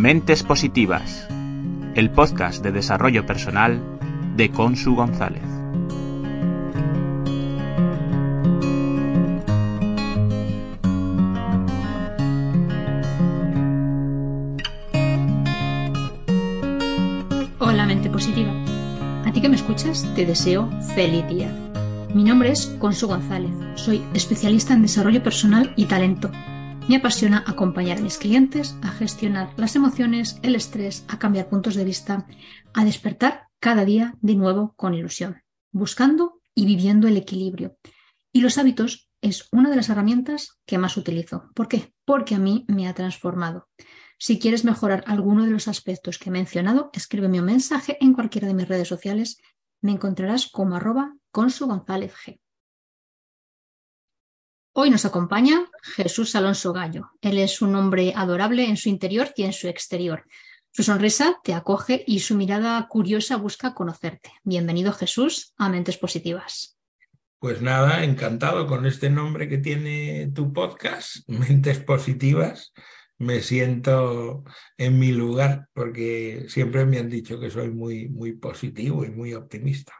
Mentes Positivas, el podcast de desarrollo personal de Consu González. Hola mente positiva. A ti que me escuchas, te deseo feliz día. Mi nombre es Consu González. Soy especialista en desarrollo personal y talento me apasiona acompañar a mis clientes a gestionar las emociones, el estrés, a cambiar puntos de vista, a despertar cada día de nuevo con ilusión, buscando y viviendo el equilibrio. Y los hábitos es una de las herramientas que más utilizo. ¿Por qué? Porque a mí me ha transformado. Si quieres mejorar alguno de los aspectos que he mencionado, escríbeme un mensaje en cualquiera de mis redes sociales. Me encontrarás como arroba consu González G. Hoy nos acompaña Jesús Alonso Gallo. Él es un hombre adorable en su interior y en su exterior. Su sonrisa te acoge y su mirada curiosa busca conocerte. Bienvenido Jesús a Mentes Positivas. Pues nada, encantado con este nombre que tiene tu podcast, Mentes Positivas. Me siento en mi lugar porque siempre me han dicho que soy muy, muy positivo y muy optimista.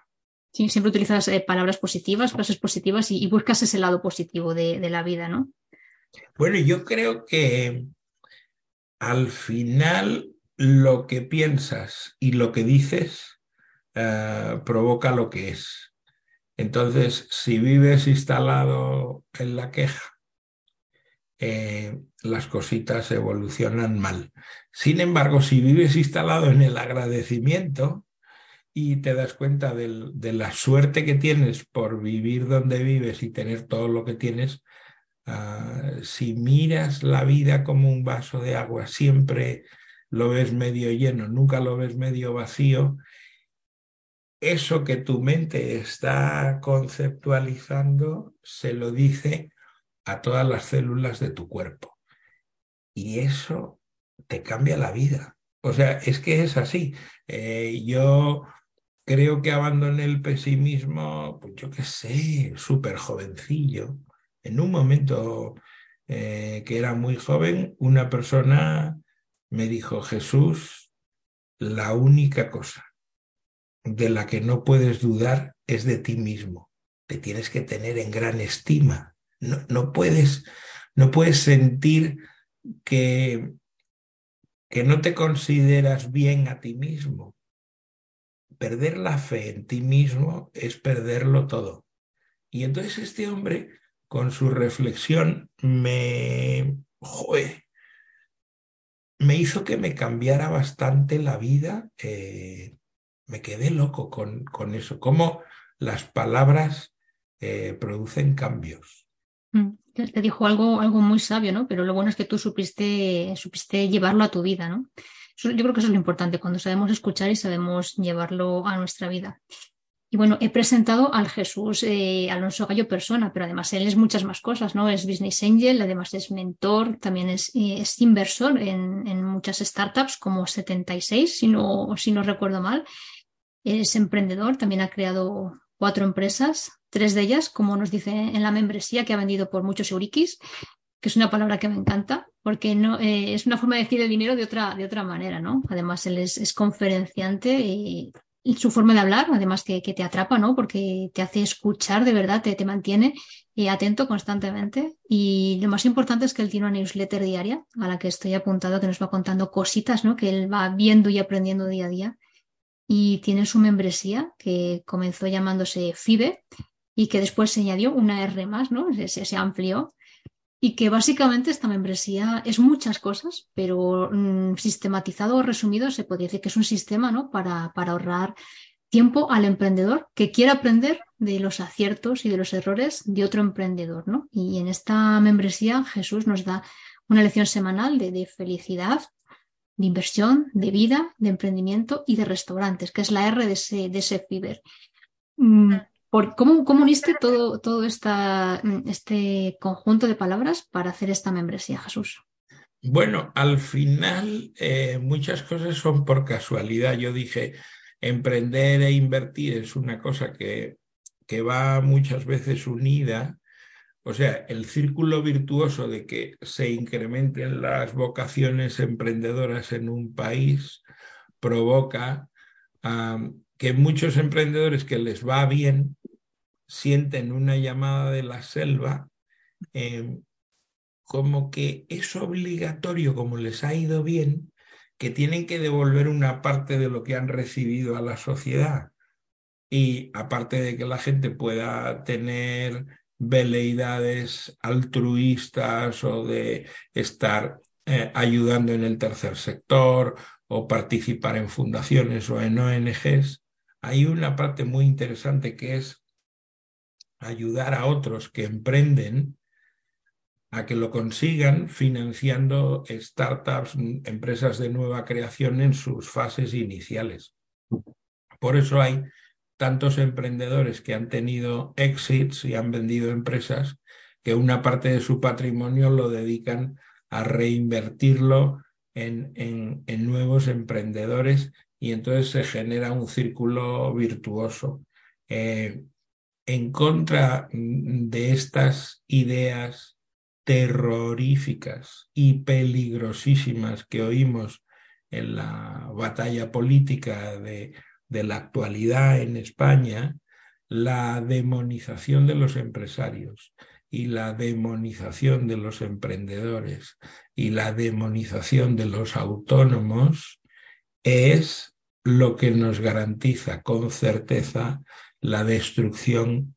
Sí, siempre utilizas eh, palabras positivas, frases positivas y, buscas ese lado positivo de, la vida, ¿no? Bueno, yo creo que al final lo que piensas y lo que dices eh, provoca lo que es. Entonces, si vives instalado en la queja, eh, las cositas evolucionan mal. Sin embargo, si vives instalado en el agradecimiento, y te das cuenta de la suerte que tienes por vivir donde vives y tener todo lo que tienes, ah, si miras la vida como un vaso de agua, siempre lo ves medio lleno, nunca lo ves medio vacío, eso que tu mente está conceptualizando se lo dice a todas las células de tu cuerpo. Y eso te cambia la vida. O sea, es que es así. Eh, yo creo que abandoné el pesimismo, pues yo qué sé, súper jovencillo. En un momento eh, que era muy joven, una persona me dijo, Jesús, la única cosa de la que no puedes dudar es de ti mismo. Te tienes que tener en gran estima. No, no puedes, no puedes sentir que, que no te consideras bien a ti mismo perder la fe en ti mismo es perderlo todo. Y entonces este hombre, con su reflexión, me, me hizo que me cambiara bastante la vida. Eh, me quedé loco con, con, eso, cómo las palabras eh, producen cambios. Mm, te dijo algo, algo muy sabio, ¿no? Pero lo bueno es que tú supiste, supiste llevarlo a tu vida, ¿no? Yo creo que eso es lo importante, cuando sabemos escuchar y sabemos llevarlo a nuestra vida. Y bueno, he presentado al Jesús eh, Alonso Gallo persona, pero además él es muchas más cosas, ¿no? Es business angel, además es mentor, también es, eh, es inversor en, en, muchas startups como 76, si no, si no recuerdo mal. Es emprendedor, también ha creado cuatro empresas, tres de ellas, como nos dice en la membresía, que ha vendido por muchos euriquis que es una palabra que me encanta, porque no, eh, es una forma de decir el dinero de otra, de otra manera, ¿no? Además, él es, conferenciante y, su forma de hablar, además que, te atrapa, ¿no? Porque te hace escuchar de verdad, te, te mantiene eh, atento constantemente. Y lo más importante es que él tiene una newsletter diaria a la que estoy apuntado, que nos va contando cositas, ¿no? Que él va viendo y aprendiendo día a día. Y tiene su membresía, que comenzó llamándose FIBE, y que después se añadió una R más, ¿no? Se, se amplió y que básicamente esta membresía es muchas cosas, pero mm, sistematizado o resumido se podría decir que es un sistema ¿no? para, para ahorrar tiempo al emprendedor que quiera aprender de los aciertos y de los errores de otro emprendedor. ¿no? Y en esta membresía Jesús nos da una lección semanal de, de felicidad, de inversión, de vida, de emprendimiento y de restaurantes, que es la R de ese, de FIBER. Mm, ¿cómo, uniste todo, todo esta, este conjunto de palabras para hacer esta membresía, Jesús? Bueno, al final eh, muchas cosas son por casualidad. Yo dije, emprender e invertir es una cosa que, que va muchas veces unida O sea, el círculo virtuoso de que se incrementen las vocaciones emprendedoras en un país provoca que muchos emprendedores que les va bien sienten una llamada de la selva em, como que es obligatorio, como les ha ido bien, que tienen que devolver una parte de lo que han recibido a la sociedad. Y aparte de que la gente pueda tener veleidades altruistas o de estar eh, ayudando en el tercer sector o participar en fundaciones o en ONGs, hay una parte muy interesante que es ayudar a otros que emprenden a que lo consigan financiando startups, empresas de nueva creación en sus fases iniciales. Por eso hay tantos emprendedores que han tenido exits y han vendido empresas que una parte de su patrimonio lo dedican a reinvertirlo en, en, nuevos emprendedores y entonces se genera un círculo virtuoso. Eh, en contra de estas ideas terroríficas y peligrosísimas que oímos en la batalla política de, de la actualidad en España, la demonización de los empresarios y la demonización de los emprendedores y la demonización de los autónomos es lo que nos garantiza con certeza la destrucción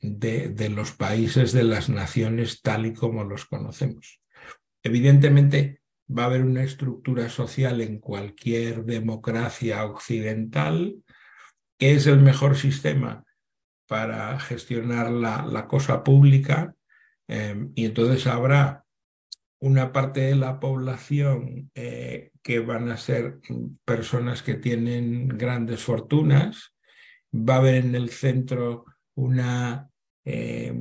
de, los países, de las naciones tal y como los conocemos. Evidentemente, va a haber una estructura social en cualquier democracia occidental que es el mejor sistema para gestionar la, cosa pública em, y entonces habrá una parte de la población eh, que van a ser personas que tienen grandes fortunas, va a haber en el centro una eh,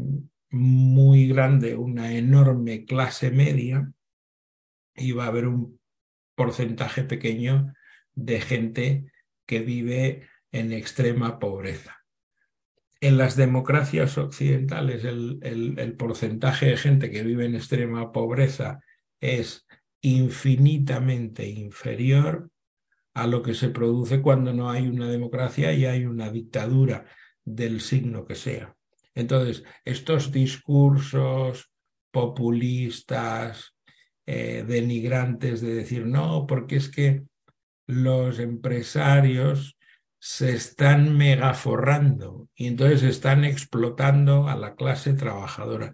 muy grande, una enorme clase media y va a haber un porcentaje pequeño de gente que vive en extrema pobreza. En las democracias occidentales el, el porcentaje de gente que vive en extrema pobreza es infinitamente inferior a lo que se produce cuando no hay una democracia y hay una dictadura del signo que sea. Entonces, estos discursos populistas, eh, denigrantes de decir, no, porque es que los empresarios se están megaforrando y entonces están explotando a la clase trabajadora.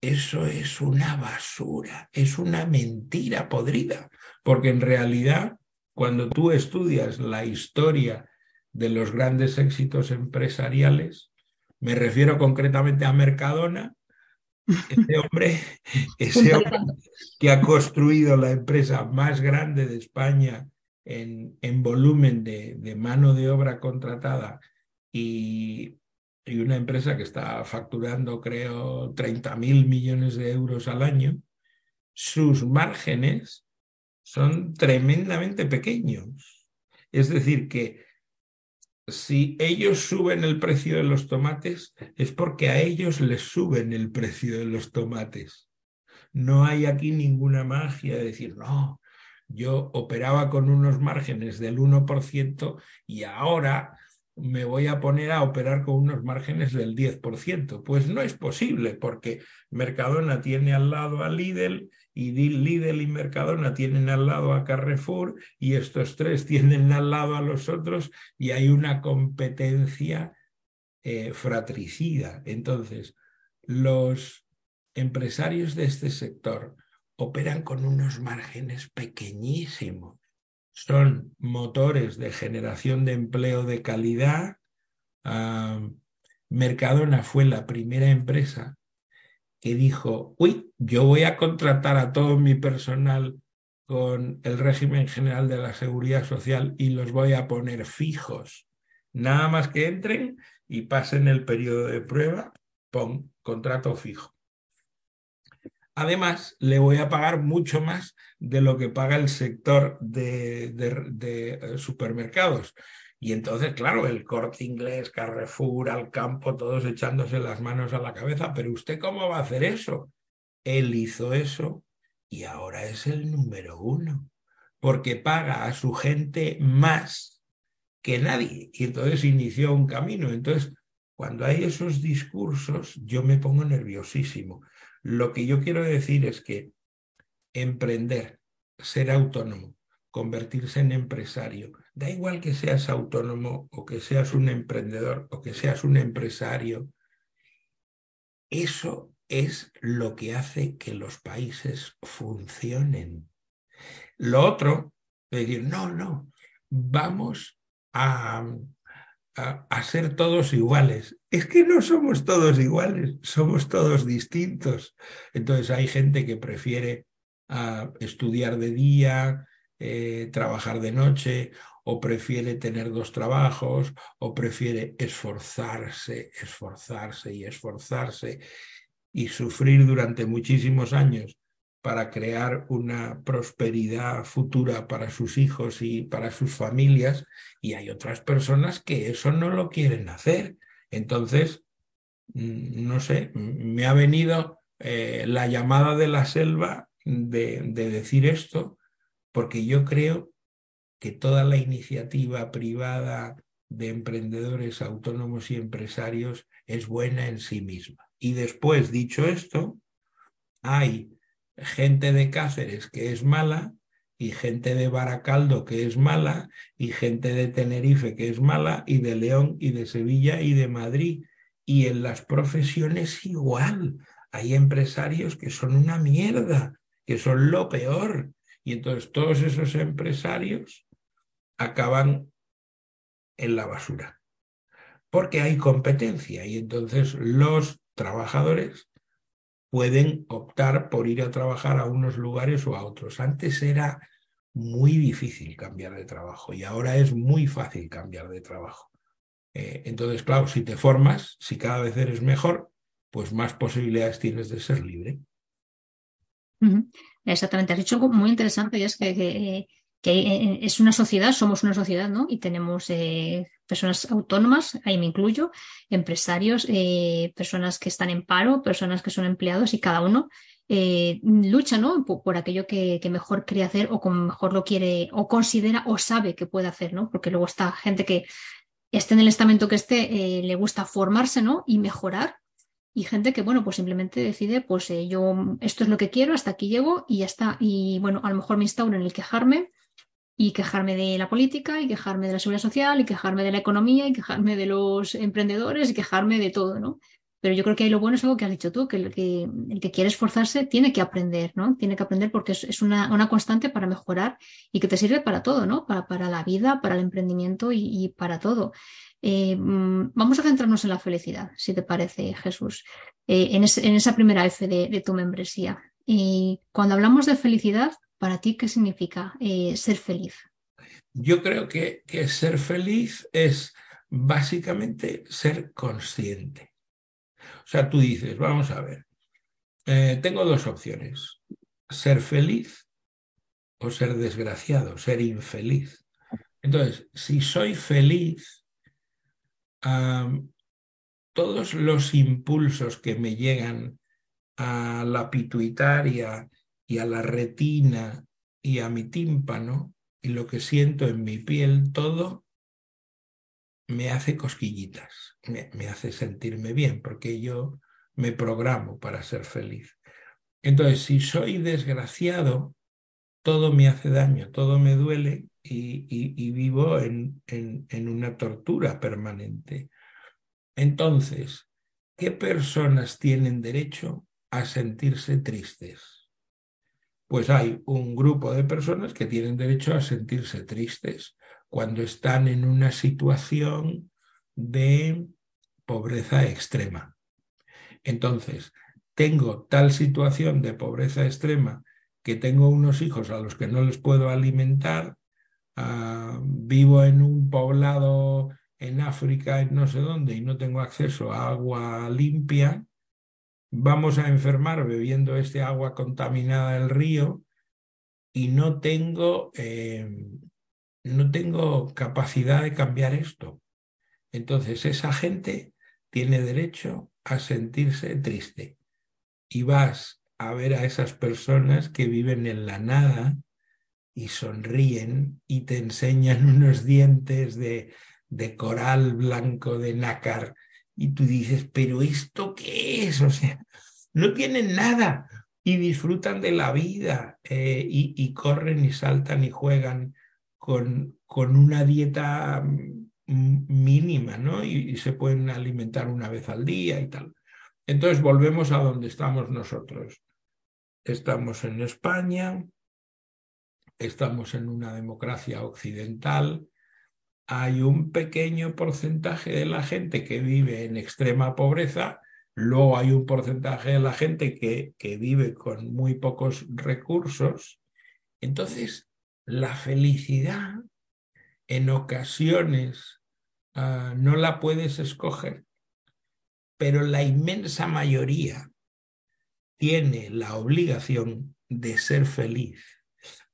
Eso es una basura, es una mentira podrida, porque en realidad cuando tú estudias la historia de los grandes éxitos empresariales, me refiero concretamente a Mercadona, ese hombre, ese hombre que ha construido la empresa más grande de España en, en volumen de, de, mano de obra contratada y, y, una empresa que está facturando, creo, 30 mil millones de euros al año, sus márgenes son tremendamente pequeños. Es decir, que si ellos suben el precio de los tomates, es porque a ellos les suben el precio de los tomates. No hay aquí ninguna magia de decir, no, yo operaba con unos márgenes del 1% y ahora me voy a poner a operar con unos márgenes del 10%. Pues no es posible porque Mercadona tiene al lado a Lidl y Lidl y Mercadona tienen al lado a Carrefour y estos tres tienen al lado a los otros y hay una competencia eh, fratricida. Entonces, los empresarios de este sector operan con unos márgenes pequeñísimos. Son motores de generación de empleo de calidad. Ah, Mercadona fue la primera empresa que dijo, uy, yo voy a contratar a todo mi personal con el régimen general de la seguridad social y los voy a poner fijos. Nada más que entren y pasen el periodo de prueba, pon contrato fijo. Además, le voy a pagar mucho más de lo que paga el sector de, de supermercados. Y entonces, claro, el corte inglés, Carrefour, al campo, todos echándose las manos a la cabeza, pero ¿usted cómo va a hacer eso? Él hizo eso y ahora es el número uno, porque paga a su gente más que nadie. Y entonces inició un camino. Entonces, cuando hay esos discursos, yo me pongo nerviosísimo. Lo que yo quiero decir es que emprender, ser autónomo, convertirse en empresario, da igual que seas autónomo o que seas un emprendedor o que seas un empresario, eso es lo que hace que los países funcionen. Lo otro, decir, no, no, vamos a, a, ser todos iguales. Es que no somos todos iguales, somos todos distintos. Entonces hay gente que prefiere ah, estudiar de día, eh, trabajar de noche, o prefiere tener dos trabajos, o prefiere esforzarse, esforzarse y esforzarse y sufrir durante muchísimos años para crear una prosperidad futura para sus hijos y para sus familias, y hay otras personas que eso no lo quieren hacer. Entonces, mm, no sé, me ha venido eh, la llamada de la selva de, de decir esto, porque yo creo que toda la iniciativa privada de emprendedores autónomos y empresarios es buena en sí misma. Y después, dicho esto, hay gente de Cáceres que es mala y gente de Baracaldo que es mala y gente de Tenerife que es mala y de León y de Sevilla y de Madrid. Y en las profesiones igual. Hay empresarios que son una mierda, que son lo peor. Y entonces todos esos empresarios acaban en la basura. Porque hay competencia y entonces los trabajadores pueden optar por ir a trabajar a unos lugares o a otros. Antes era muy difícil cambiar de trabajo y ahora es muy fácil cambiar de trabajo. Eh, entonces, claro, si te formas, si cada vez eres mejor, pues más posibilidades tienes de ser libre. Exactamente, has dicho algo muy interesante y es que, que, es una sociedad, somos una sociedad, ¿no? Y tenemos eh, personas autónomas, ahí me incluyo, empresarios, eh, personas que están en paro, personas que son empleados y cada uno eh, lucha ¿no? por, aquello que, mejor quiere hacer o como mejor lo quiere o considera o sabe que puede hacer, ¿no? Porque luego está gente que esté en el estamento que esté, eh, le gusta formarse ¿no? y mejorar. Y gente que, bueno, pues simplemente decide, pues yo esto es lo que quiero, hasta aquí llego y ya está. Y bueno, a lo mejor me instauro en el quejarme, y quejarme de la política y quejarme de la seguridad social y quejarme de la economía y quejarme de los emprendedores y quejarme de todo, ¿no? Pero yo creo que ahí lo bueno es algo que has dicho tú, que el que, quiere esforzarse tiene que aprender, ¿no? Tiene que aprender porque es, una, una, constante para mejorar y que te sirve para todo, ¿no? Para, para la vida, para el emprendimiento y, para todo. Eh, mm, vamos a centrarnos en la felicidad, si te parece, Jesús, eh, en, esa primera F de tu membresía. Y cuando hablamos de felicidad, para ti, ¿qué significa eh, ser feliz? Yo creo que, que, ser feliz es básicamente ser consciente. O sea, tú dices, vamos a ver, eh, tengo dos opciones, ser feliz o ser desgraciado, ser infeliz. Entonces, si soy feliz, todos los impulsos que me llegan a la pituitaria y a la retina y a mi tímpano y lo que siento en mi piel, todo me hace cosquillitas, me, hace sentirme bien, porque yo me programo para ser feliz. Entonces, si soy desgraciado, todo me hace daño, todo me duele y, vivo en, en una tortura permanente. Entonces, ¿qué personas tienen derecho a sentirse tristes? pues hay un grupo de personas que tienen derecho a sentirse tristes cuando están en una situación de pobreza extrema. Entonces, tengo tal situación de pobreza extrema que tengo unos hijos a los que no les puedo alimentar, ah, vivo en un poblado en África, en no sé dónde, y no tengo acceso a agua limpia, vamos a enfermar bebiendo este agua contaminada del río y no tengo, eh, no tengo capacidad de cambiar esto. Entonces esa gente tiene derecho a sentirse triste. Y vas a ver a esas personas que viven en la nada y sonríen y te enseñan unos dientes de, de coral blanco de nácar y tú dices, pero ¿esto qué es? O sea, no tienen nada y disfrutan de la vida eh, y, corren y saltan y juegan con, con una dieta mínima, ¿no? y se pueden alimentar una vez al día y tal. Entonces volvemos a donde estamos nosotros. Estamos en España, estamos en una democracia occidental, hay un pequeño porcentaje de la gente que vive en extrema pobreza, luego hay un porcentaje de la gente que, que vive con muy pocos recursos. Entonces, la felicidad en ocasiones ah, no la puedes escoger, pero la inmensa mayoría tiene la obligación de ser feliz,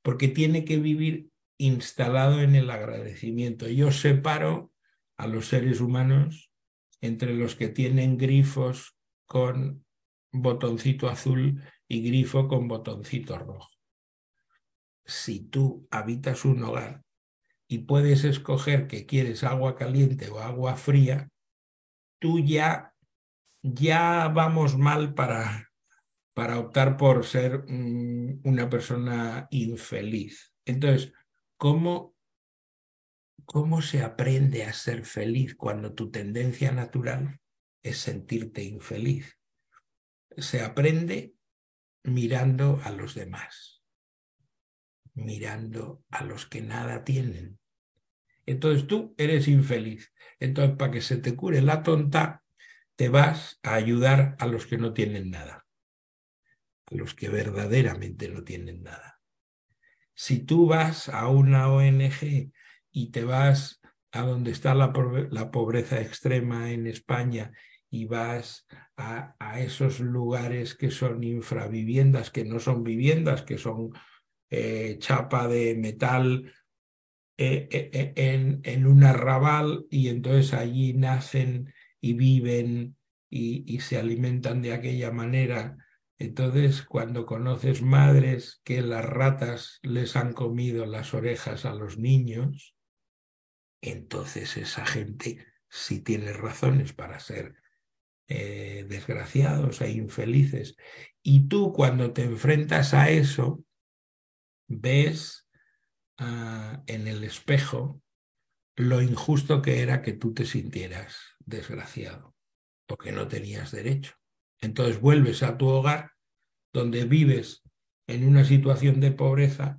porque tiene que vivir instalado en el agradecimiento. Yo separo a los seres humanos entre los que tienen grifos con botoncito azul y grifo con botoncito rojo. Si tú habitas un hogar y puedes escoger que quieres agua caliente o agua fría, tú ya, ya vamos mal para, para optar por ser una persona infeliz. Entonces, ¿cómo, ¿cómo se aprende a ser feliz cuando tu tendencia natural es sentirte infeliz? Se aprende mirando a los demás, mirando a los que nada tienen. Entonces tú eres infeliz. Entonces, para que se te cure la tonta, te vas a ayudar a los que no tienen nada los que verdaderamente no tienen nada. Si tú vas a una ONG y te vas a donde está la, pobreza extrema en España y vas a, esos lugares que son infraviviendas, que no son viviendas, que son eh, chapa de metal eh, eh, en, en, un arrabal y entonces allí nacen y viven y se alimentan de aquella manera entonces, cuando conoces madres que las ratas les han comido las orejas a los niños, entonces esa gente sí tiene razones para ser eh, desgraciados e infelices. Y tú cuando te enfrentas a eso, ves ah, en el espejo lo injusto que era que tú te sintieras desgraciado, porque no tenías derecho. Entonces vuelves a tu hogar donde vives en una situación de pobreza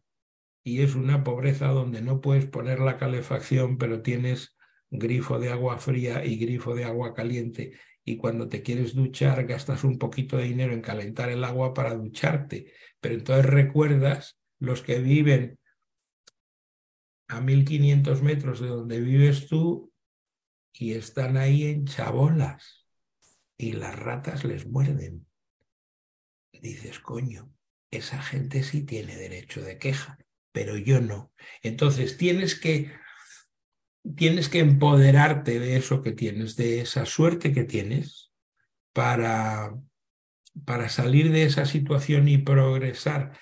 y es una pobreza donde no puedes poner la calefacción, pero tienes grifo de agua fría y grifo de agua caliente y cuando te quieres duchar gastas un poquito de dinero en calentar el agua para ducharte, pero entonces recuerdas los que viven a 1500 metros de donde vives tú y están ahí en chabolas y las ratas les muerden. Dices, coño, esa gente sí tiene derecho de queja, pero yo no. Entonces tienes que tienes que empoderarte de eso que tienes, de esa suerte que tienes para para salir de esa situación y progresar.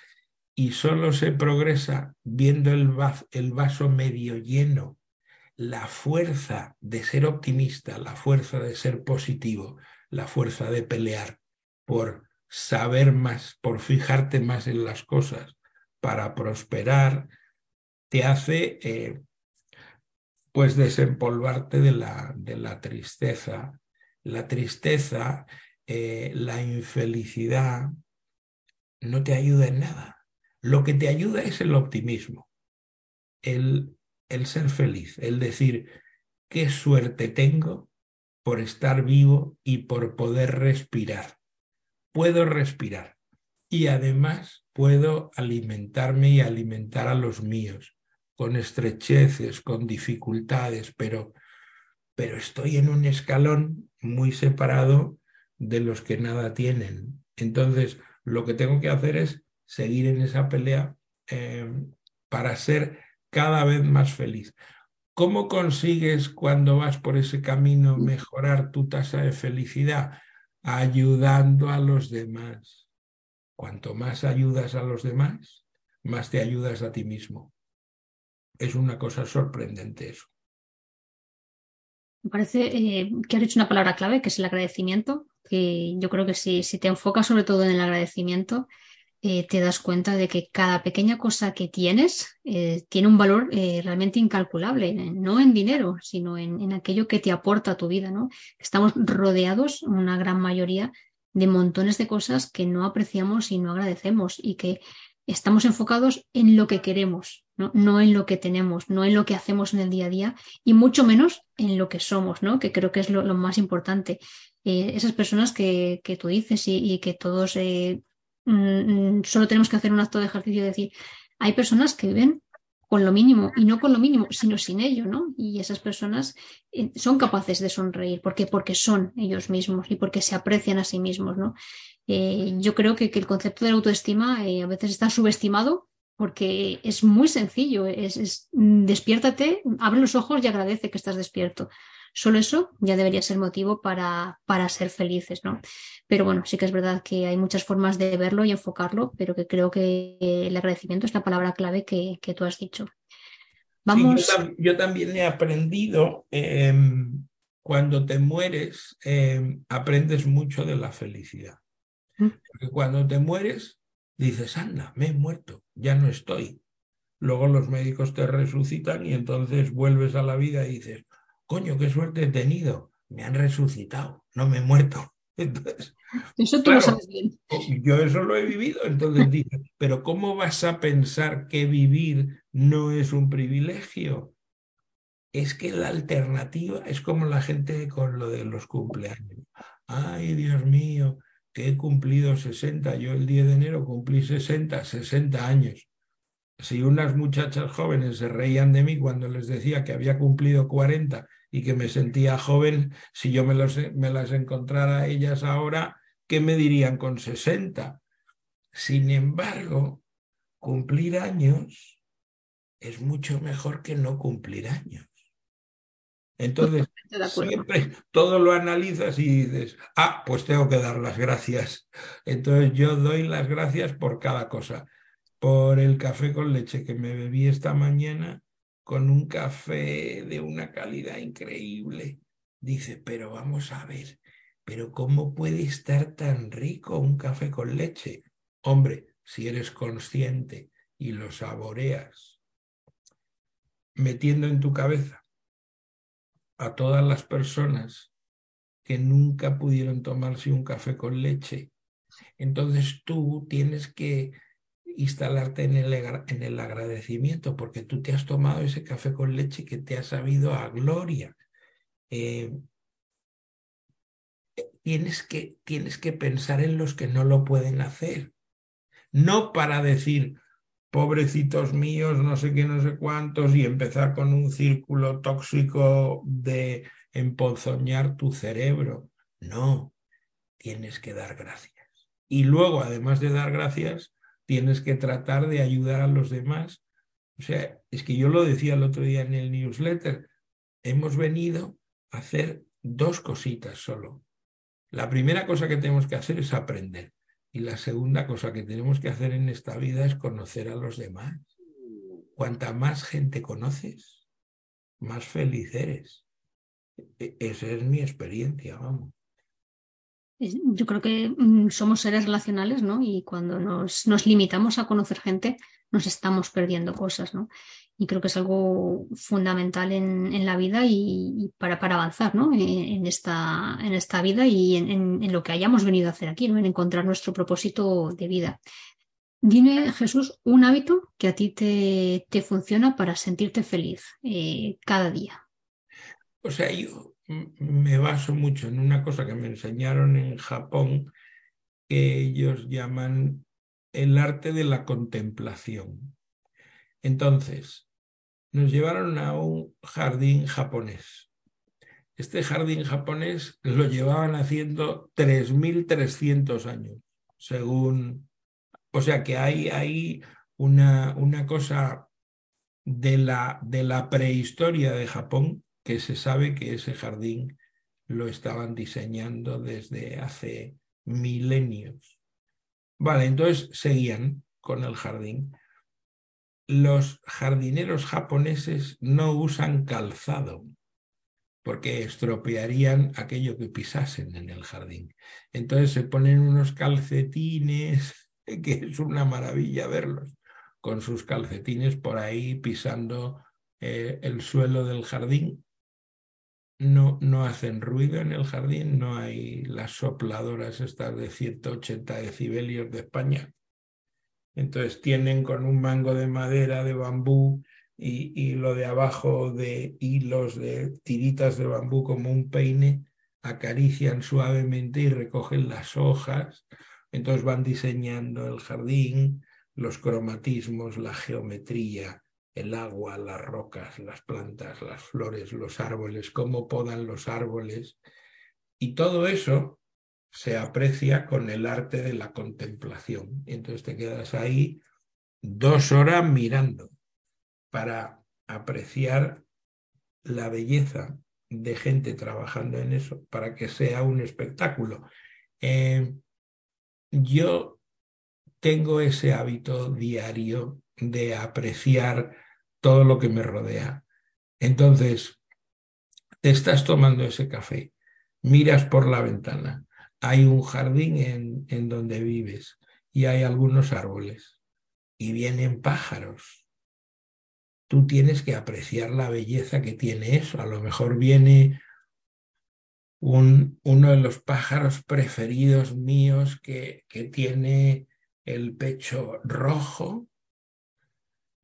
Y solo se progresa viendo el, el vaso medio lleno, la fuerza de ser optimista, la fuerza de ser positivo, la fuerza de pelear por saber más, por fijarte más en las cosas, para prosperar, te hace eh, pues desempolvarte de la, de la tristeza. La tristeza, eh, la infelicidad, no te ayuda en nada. Lo que te ayuda es el optimismo, el, el ser feliz, el decir, qué suerte tengo por estar vivo y por poder respirar. Puedo respirar y además puedo alimentarme y alimentar a los míos con estrecheces, con dificultades, pero, pero estoy en un escalón muy separado de los que nada tienen. Entonces, lo que tengo que hacer es seguir en esa pelea eh, para ser cada vez más feliz. ¿Cómo consigues cuando vas por ese camino mejorar tu tasa de felicidad? Ayudando a los demás. Cuanto más ayudas a los demás, más te ayudas a ti mismo. Es una cosa sorprendente eso. Me parece eh, que has dicho una palabra clave, que es el agradecimiento, que yo creo que si, si te enfocas sobre todo en el agradecimiento, eh, te das cuenta de que cada pequeña cosa que tienes eh, tiene un valor realmente incalculable, no en dinero, sino en, en, aquello que te aporta a tu vida. ¿no? Estamos rodeados, una gran mayoría, de montones de cosas que no apreciamos y no agradecemos y que estamos enfocados en lo que queremos, ¿no? en lo que tenemos, no en lo que hacemos en el día a día y mucho menos en lo que somos, ¿no? que creo que es lo, más importante. Eh, esas personas que, que, tú dices y, que todos mm, mm, solo tenemos que hacer un acto de ejercicio y decir, hay personas que viven con lo mínimo y no con lo mínimo, sino sin ello, ¿no? Y esas personas eh, son capaces de sonreír porque, porque son ellos mismos y porque se aprecian a sí mismos, ¿no? Eh, yo creo que, que, el concepto de autoestima eh, a veces está subestimado porque es muy sencillo, es, es, mm, despiértate, abre los ojos y agradece que estás despierto. Solo eso ya debería ser motivo para, para ser felices, ¿no? Pero bueno, sí que es verdad que hay muchas formas de verlo y enfocarlo, pero que creo que el agradecimiento es la palabra clave que, que tú has dicho. Vamos. yo, también he aprendido, em, cuando te mueres, em, aprendes mucho de la felicidad. Porque cuando te mueres, dices, anda, me he muerto, ya no estoy. Luego los médicos te resucitan y entonces vuelves a la vida y dices, coño, qué suerte he tenido, me han resucitado, no me he muerto. Entonces, eso tú lo sabes bien. Yo eso lo he vivido, entonces dices, pero ¿cómo vas a pensar que vivir no es un privilegio? Es que la alternativa es como la gente con lo de los cumpleaños. Ay, Dios mío, que he cumplido 60. Yo el 10 de enero cumplí 60, 60 años. Si unas muchachas jóvenes se reían de mí cuando les decía que había cumplido 40 y que me sentía joven, si yo me, los, me las encontrara a ellas ahora, ¿qué me dirían con 60? Sin embargo, cumplir años es mucho mejor que no cumplir años. Entonces, siempre todo lo analizas y dices, ah, pues tengo que dar las gracias. Entonces yo doy las gracias por cada cosa. Por el café con leche que me bebí esta mañana, con un café de una calidad increíble. Dice, pero vamos a ver, pero ¿cómo puede estar tan rico un café con leche? Hombre, si eres consciente y lo saboreas, metiendo en tu cabeza a todas las personas que nunca pudieron tomarse un café con leche, entonces tú tienes que instalarte en el, en el agradecimiento, porque tú te has tomado ese café con leche que te ha sabido a gloria. Eh, tienes, que, tienes que pensar en los que no lo pueden hacer. No para decir, pobrecitos míos, no sé qué, no sé cuántos, y empezar con un círculo tóxico de emponzoñar tu cerebro. No, tienes que dar gracias. Y luego, además de dar gracias, tienes que tratar de ayudar a los demás. O sea, es que yo lo decía el otro día en el newsletter, hemos venido a hacer dos cositas solo. La primera cosa que tenemos que hacer es aprender. Y la segunda cosa que tenemos que hacer en esta vida es conocer a los demás. Cuanta más gente conoces, más feliz eres. E-, esa es mi experiencia, vamos yo creo que mm, somos seres relacionales, ¿no? Y cuando nos, nos, limitamos a conocer gente, nos estamos perdiendo cosas, ¿no? Y creo que es algo fundamental en, en la vida y, para, para, avanzar, ¿no? En, esta, en esta vida y en, en, lo que hayamos venido a hacer aquí, ¿no? En encontrar nuestro propósito de vida. Dime, Jesús, un hábito que a ti te, te funciona para sentirte feliz eh, cada día. O sea, yo, me baso mucho en una cosa que me enseñaron en Japón, que ellos llaman el arte de la contemplación. Entonces, nos llevaron a un jardín japonés. Este jardín japonés lo llevaban haciendo 3.300 años, según... O sea que hay, hay una, una cosa de la, de la prehistoria de Japón, que se sabe que ese jardín lo estaban diseñando desde hace milenios. Vale, entonces seguían con el jardín. Los jardineros japoneses no usan calzado porque estropearían aquello que pisasen en el jardín. Entonces se ponen unos calcetines, que es una maravilla verlos, con sus calcetines por ahí pisando eh, el suelo del jardín. No, no hacen ruido en el jardín, no hay las sopladoras estas de 180 decibelios de España. Entonces tienen con un mango de madera, de bambú, y, lo de abajo de hilos de tiritas de bambú como un peine, acarician suavemente y recogen las hojas, entonces van diseñando el jardín, los cromatismos, la geometría, el agua, las rocas, las plantas, las flores, los árboles, cómo podan los árboles. Y todo eso se aprecia con el arte de la contemplación. entonces te quedas ahí dos horas mirando para apreciar la belleza de gente trabajando en eso, para que sea un espectáculo. Eh, yo tengo ese hábito diario de apreciar todo lo que me rodea. Entonces, te estás tomando ese café, miras por la ventana, hay un jardín en, en donde vives y hay algunos árboles y vienen pájaros tú tienes que apreciar la belleza que tiene eso. A lo mejor viene un, uno de los pájaros preferidos míos que, que tiene el pecho rojo,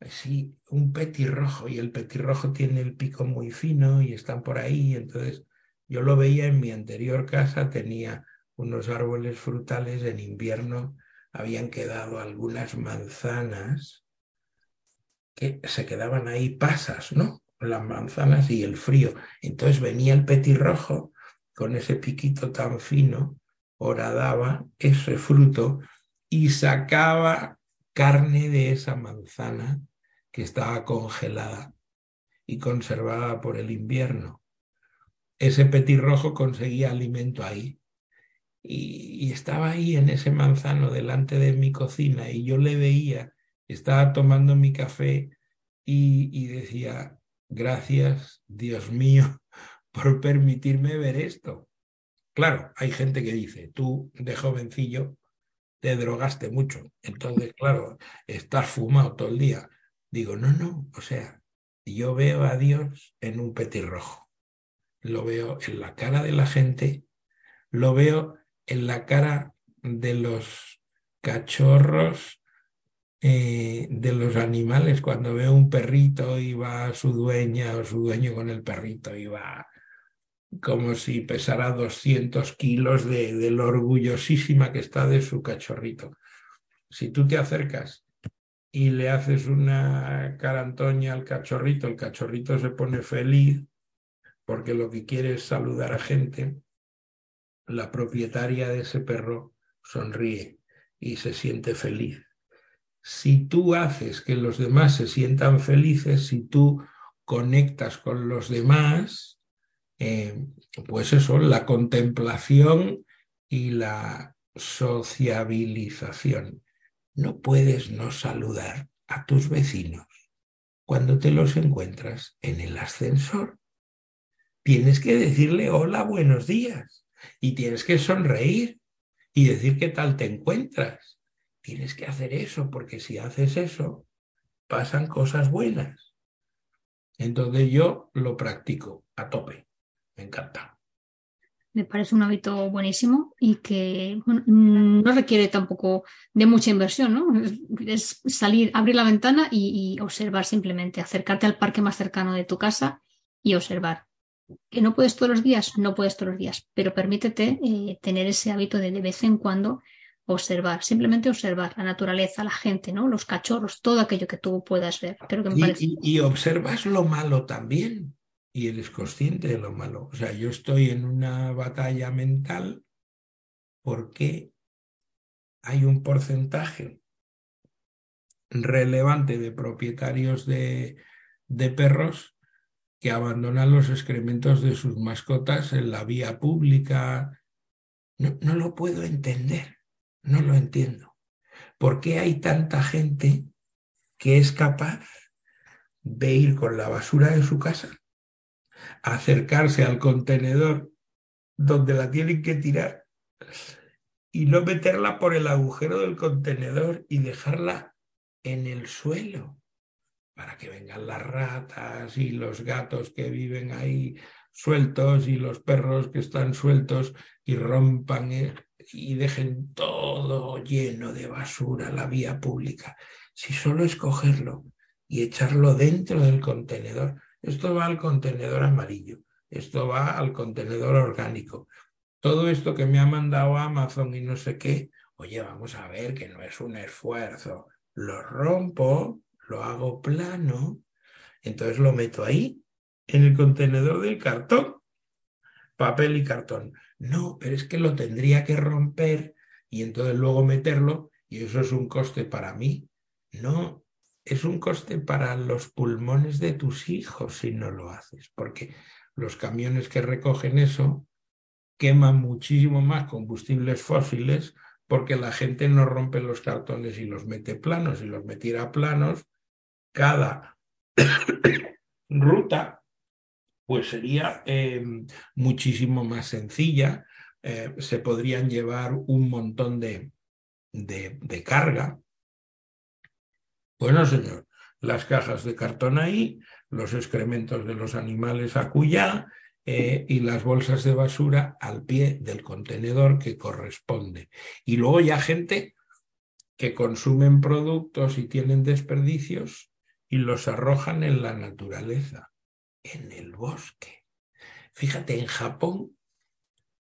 sí, un petirrojo, y el petirrojo tiene el pico muy fino y están por ahí. Entonces, yo lo veía en mi anterior casa, tenía unos árboles frutales, en invierno habían quedado algunas manzanas que se quedaban ahí pasas, ¿no? Las manzanas y el frío. Entonces venía el petirrojo con ese piquito tan fino, horadaba ese fruto y sacaba carne de esa manzana que estaba congelada y conservada por el invierno. Ese petirrojo conseguía alimento ahí. Y, estaba ahí en ese manzano delante de mi cocina y yo le veía estaba tomando mi café y, decía, gracias, Dios mío, por permitirme ver esto. Claro, hay gente que dice, tú de jovencillo te drogaste mucho, entonces, claro, estás fumado todo el día. Digo, no, no, o sea, yo veo a Dios en un petirrojo, lo veo en la cara de la gente, lo veo en la cara de los cachorros eh, de los animales. Cuando veo un perrito y va su dueña o su dueño con el perrito y va como si pesara 200 kilos de, de lo orgullosísima que está de su cachorrito. Si tú te acercas y le haces una carantoña al cachorrito, el cachorrito se pone feliz porque lo que quiere es saludar a gente, la propietaria de ese perro sonríe y se siente feliz si tú haces que los demás se sientan felices, si tú conectas con los demás, eh, pues eso, la contemplación y la sociabilización. No puedes no saludar a tus vecinos cuando te los encuentras en el ascensor. Tienes que decirle hola, buenos días y tienes que sonreír y decir qué tal te encuentras Tienes que hacer eso, porque si haces eso, pasan cosas buenas. Entonces yo lo practico a tope. Me encanta. Me parece un hábito buenísimo y que no requiere tampoco de mucha inversión, ¿no? Es salir, abrir la ventana y, observar simplemente, acercarte al parque más cercano de tu casa y observar. Que no puedes todos los días, no puedes todos los días, pero permítete eh, tener ese hábito de de vez en cuando observar, simplemente observar la naturaleza, la gente, ¿no? Los cachorros, todo aquello que tú puedas ver. y, observas lo malo también y eres consciente de lo malo. O sea, yo estoy en una batalla mental porque hay un porcentaje relevante de propietarios de, perros que abandonan los excrementos de sus mascotas en la vía pública. No, no lo puedo entender, no lo entiendo. ¿Por qué hay tanta gente que es capaz de ir con la basura de su casa, acercarse al contenedor donde la tienen que tirar y no meterla por el agujero del contenedor y dejarla en el suelo para que vengan las ratas y los gatos que viven ahí sueltos y los perros que están sueltos y rompan y dejen todo lleno de basura la vía pública. Si solo es cogerlo y echarlo dentro del contenedor, esto va al contenedor amarillo, esto va al contenedor orgánico. Todo esto que me ha mandado Amazon y no sé qué, oye, vamos a ver que no es un esfuerzo. Lo rompo, lo hago plano, entonces lo meto ahí, en el contenedor del cartón, papel y cartón. No, pero es que lo tendría que romper y entonces luego meterlo y eso es un coste para mí. No, es un coste para los pulmones de tus hijos si no lo haces, porque los camiones que recogen eso queman muchísimo más combustibles fósiles porque la gente no rompe los cartones y los mete planos y los metiera planos. Cada ruta pues sería eh, muchísimo más sencilla, eh, se podrían llevar un montón de, de, de carga. Bueno, señor, las cajas de cartón ahí, los excrementos de los animales acullá eh, y las bolsas de basura al pie del contenedor que corresponde. Y luego ya gente que consumen productos y tienen desperdicios y los arrojan en la naturaleza en el bosque. Fíjate, en Japón,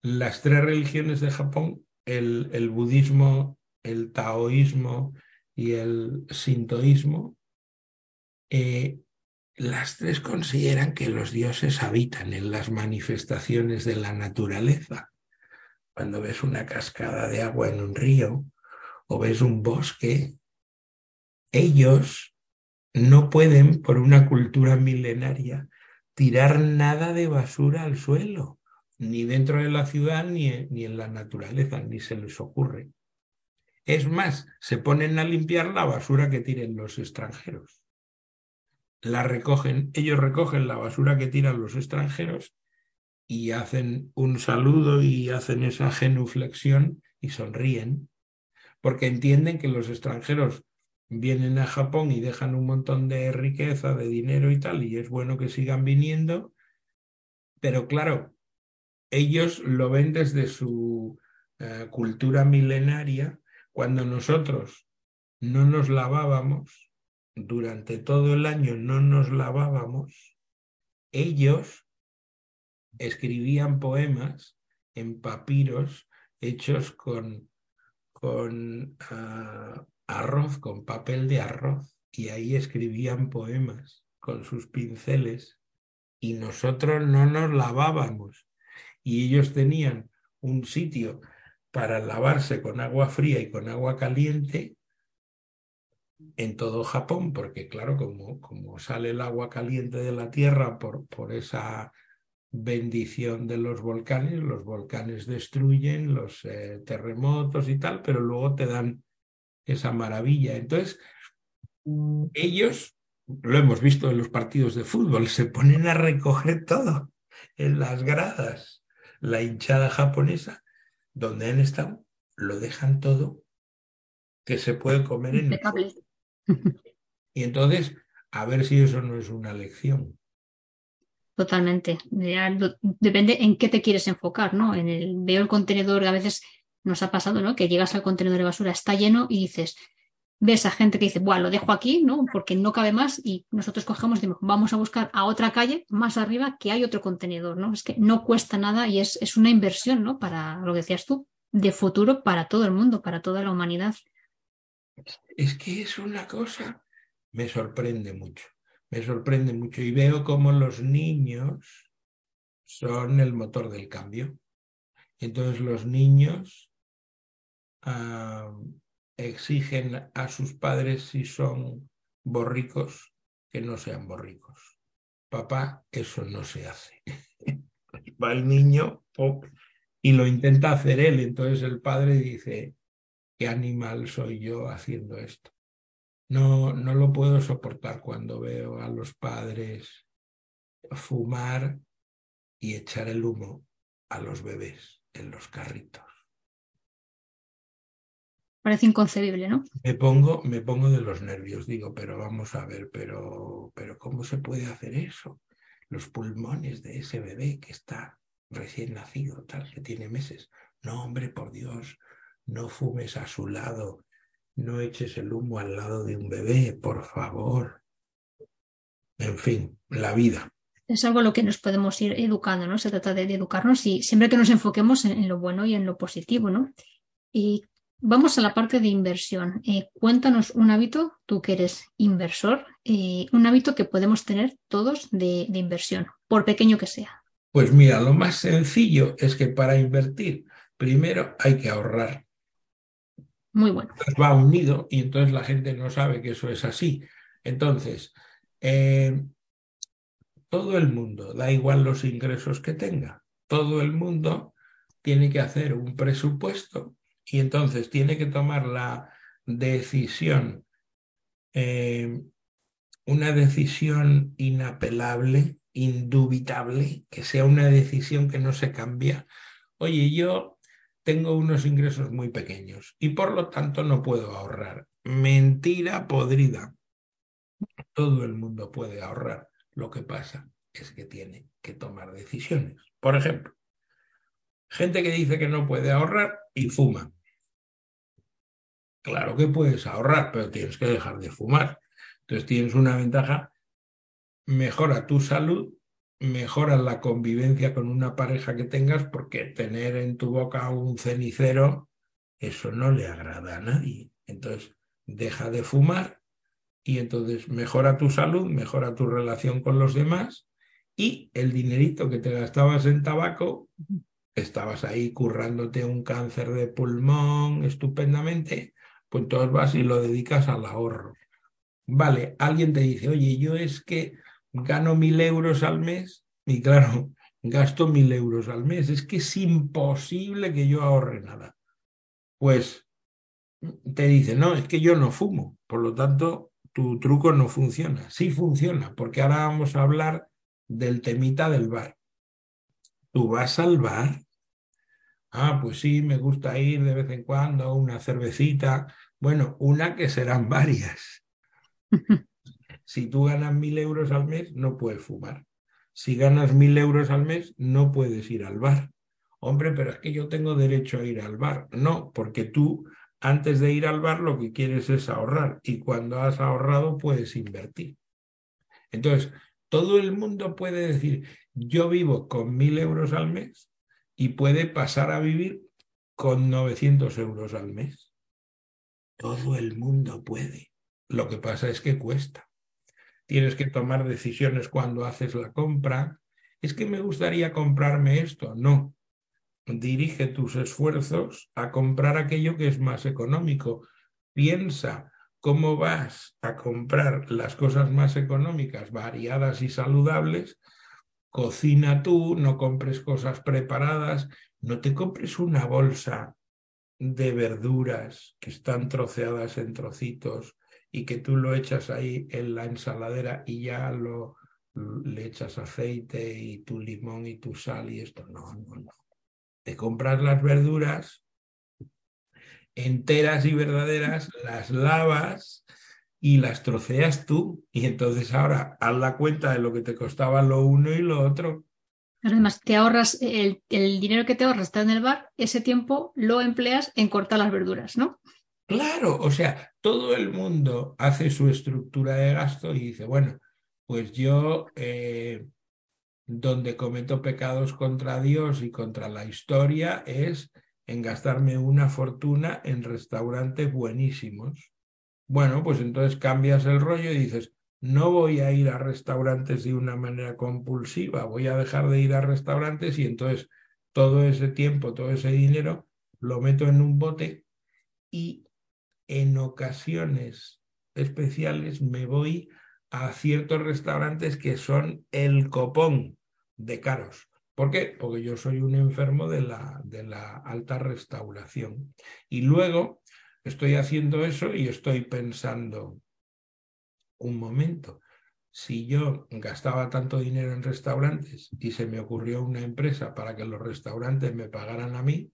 las tres religiones de Japón, el, el budismo, el taoísmo y el sintoísmo, eh, las tres consideran que los dioses habitan en las manifestaciones de la naturaleza. Cuando ves una cascada de agua en un río o ves un bosque, ellos no pueden, por una cultura milenaria, tirar nada de basura al suelo, ni dentro de la ciudad ni, ni en la naturaleza, ni se les ocurre. Es más, se ponen a limpiar la basura que tiren los extranjeros. La recogen, ellos recogen la basura que tiran los extranjeros y hacen un saludo y hacen esa genuflexión y sonríen, porque entienden que los extranjeros vienen a Japón y dejan un montón de riqueza, de dinero y tal, y es bueno que sigan viniendo, pero claro, ellos lo ven desde su eh, cultura milenaria, cuando nosotros no nos lavábamos, durante todo el año no nos lavábamos, ellos escribían poemas en papiros hechos con, con uh, arroz, con papel de arroz, y ahí escribían poemas con sus pinceles, y nosotros no nos lavábamos, y ellos tenían un sitio para lavarse con agua fría y con agua caliente en todo Japón, porque claro, como, como sale el agua caliente de la tierra por, por esa bendición de los volcanes, los volcanes destruyen los eh, terremotos y tal, pero luego te dan esa maravilla. Entonces, ellos, lo hemos visto en los partidos de fútbol, se ponen a recoger todo en las gradas. La hinchada japonesa, donde han estado, lo dejan todo que se puede comer en el Y entonces, a ver si eso no es una lección. Totalmente. Depende en qué te quieres enfocar, ¿no? En el veo el contenedor, a veces nos ha pasado, ¿no? Que llegas al contenedor de basura, está lleno y dices, ves a gente que dice, bueno, lo dejo aquí, ¿no? Porque no cabe más y nosotros cogemos y vamos a buscar a otra calle más arriba que hay otro contenedor, ¿no? Es que no cuesta nada y es, es una inversión, ¿no? Para lo que decías tú, de futuro para todo el mundo, para toda la humanidad. Es que es una cosa, me sorprende mucho, me sorprende mucho y veo como los niños son el motor del cambio. Entonces los niños exigen a sus padres si son borricos que no sean borricos. Papá, eso no se hace. Va el niño y lo intenta hacer él. Entonces el padre dice, ¿qué animal soy yo haciendo esto? No, no lo puedo soportar cuando veo a los padres fumar y echar el humo a los bebés en los carritos. Parece inconcebible, ¿no? Me pongo, me pongo de los nervios, digo, pero vamos a ver, pero, pero ¿cómo se puede hacer eso? Los pulmones de ese bebé que está recién nacido, tal, que tiene meses. No, hombre, por Dios, no fumes a su lado, no eches el humo al lado de un bebé, por favor. En fin, la vida. Es algo a lo que nos podemos ir educando, ¿no? Se trata de, educarnos y siempre que nos enfoquemos en, lo bueno y en lo positivo, ¿no? Y vamos a la parte de inversión. Eh, cuéntanos un hábito, tú que eres inversor, eh, un hábito que podemos tener todos de inversión, por pequeño que sea. Pues mira, lo más sencillo es que para invertir, primero hay que ahorrar. Muy bueno. va unido y entonces la gente no sabe que eso es así. Entonces, eh, todo el mundo, da igual los ingresos que tenga, todo el mundo tiene que hacer un presupuesto y entonces tiene que tomar la decisión, eh, una decisión inapelable indubitable, que sea una decisión que no se cambia. Oye, yo tengo unos ingresos muy pequeños y por lo tanto no puedo ahorrar. Mentira podrida. Todo el mundo puede ahorrar. Lo que pasa es que tiene que tomar decisiones. Por ejemplo, gente que dice que no puede ahorrar y fuma. Claro que puedes ahorrar, pero tienes que dejar de fumar. Entonces tienes una ventaja mejora tu salud, mejora la convivencia con una pareja que tengas, porque tener en tu boca un cenicero, eso no le agrada a nadie. Entonces, deja de fumar y entonces mejora tu salud, mejora tu relación con los demás y el dinerito que te gastabas en tabaco, estabas ahí currándote un cáncer de pulmón estupendamente, pues entonces vas y lo dedicas al ahorro. Vale, alguien te dice, oye, yo es que gano mil euros al mes y claro, gasto mil euros al mes. Es que es imposible que yo ahorre nada. Pues te dice, no, es que yo no fumo, por lo tanto, tu truco no funciona. Sí funciona, porque ahora vamos a hablar del temita del bar. ¿Tú vas al bar? Ah, pues sí, me gusta ir de vez en cuando, una cervecita. Bueno, una que serán varias. Si tú ganas mil euros al mes, no puedes fumar. Si ganas mil euros al mes, no puedes ir al bar. Hombre, pero es que yo tengo derecho a ir al bar. No, porque tú antes de ir al bar lo que quieres es ahorrar y cuando has ahorrado puedes invertir. Entonces, todo el mundo puede decir, yo vivo con mil euros al mes y puede pasar a vivir con 900 euros al mes. Todo el mundo puede. Lo que pasa es que cuesta tienes que tomar decisiones cuando haces la compra. Es que me gustaría comprarme esto. No, dirige tus esfuerzos a comprar aquello que es más económico. Piensa cómo vas a comprar las cosas más económicas, variadas y saludables. Cocina tú, no compres cosas preparadas, no te compres una bolsa de verduras que están troceadas en trocitos y que tú lo echas ahí en la ensaladera y ya lo le echas aceite y tu limón y tu sal y esto. No, no, no. Te compras las verduras enteras y verdaderas, las lavas y las troceas tú. Y entonces ahora haz la cuenta de lo que te costaba lo uno y lo otro. Además, te ahorras el, el dinero que te ahorras está en el bar, ese tiempo lo empleas en cortar las verduras, ¿no? Claro, o sea, todo el mundo hace su estructura de gasto y dice, bueno, pues yo eh, donde cometo pecados contra Dios y contra la historia es en gastarme una fortuna en restaurantes buenísimos. Bueno, pues entonces cambias el rollo y dices, no voy a ir a restaurantes de una manera compulsiva, voy a dejar de ir a restaurantes y entonces todo ese tiempo, todo ese dinero lo meto en un bote y en ocasiones especiales me voy a ciertos restaurantes que son el copón de caros. ¿Por qué? Porque yo soy un enfermo de la, de la alta restauración. Y luego estoy haciendo eso y estoy pensando, un momento, si yo gastaba tanto dinero en restaurantes y se me ocurrió una empresa para que los restaurantes me pagaran a mí,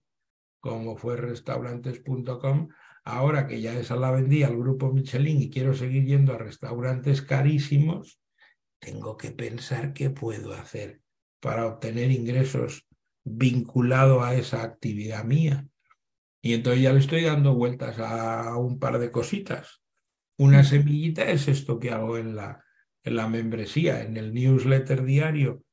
como fue restaurantes.com, ahora que ya esa la vendí al grupo Michelin y quiero seguir yendo a restaurantes carísimos, tengo que pensar qué puedo hacer para obtener ingresos vinculado a esa actividad mía. Y entonces ya le estoy dando vueltas a un par de cositas. Una semillita es esto que hago en la, en la membresía, en el newsletter diario.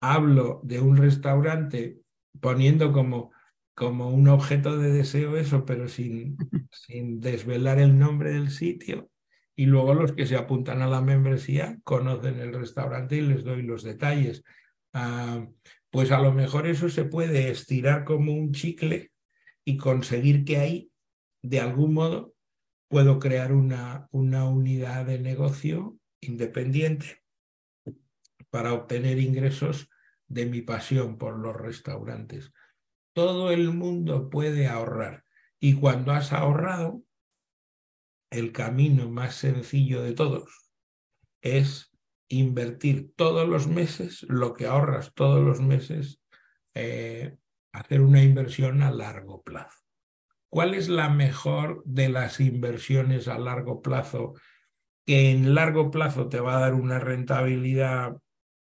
Hablo de un restaurante poniendo como, como un objeto de deseo eso, pero sin, sin desvelar el nombre del sitio. Y luego los que se apuntan a la membresía conocen el restaurante y les doy los detalles. Ah, pues a lo mejor eso se puede estirar como un chicle y conseguir que ahí, de algún modo, puedo crear una, una unidad de negocio independiente para obtener ingresos de mi pasión por los restaurantes. Todo el mundo puede ahorrar y cuando has ahorrado, el camino más sencillo de todos es invertir todos los meses lo que ahorras todos los meses, eh, hacer una inversión a largo plazo. ¿Cuál es la mejor de las inversiones a largo plazo que en largo plazo te va a dar una rentabilidad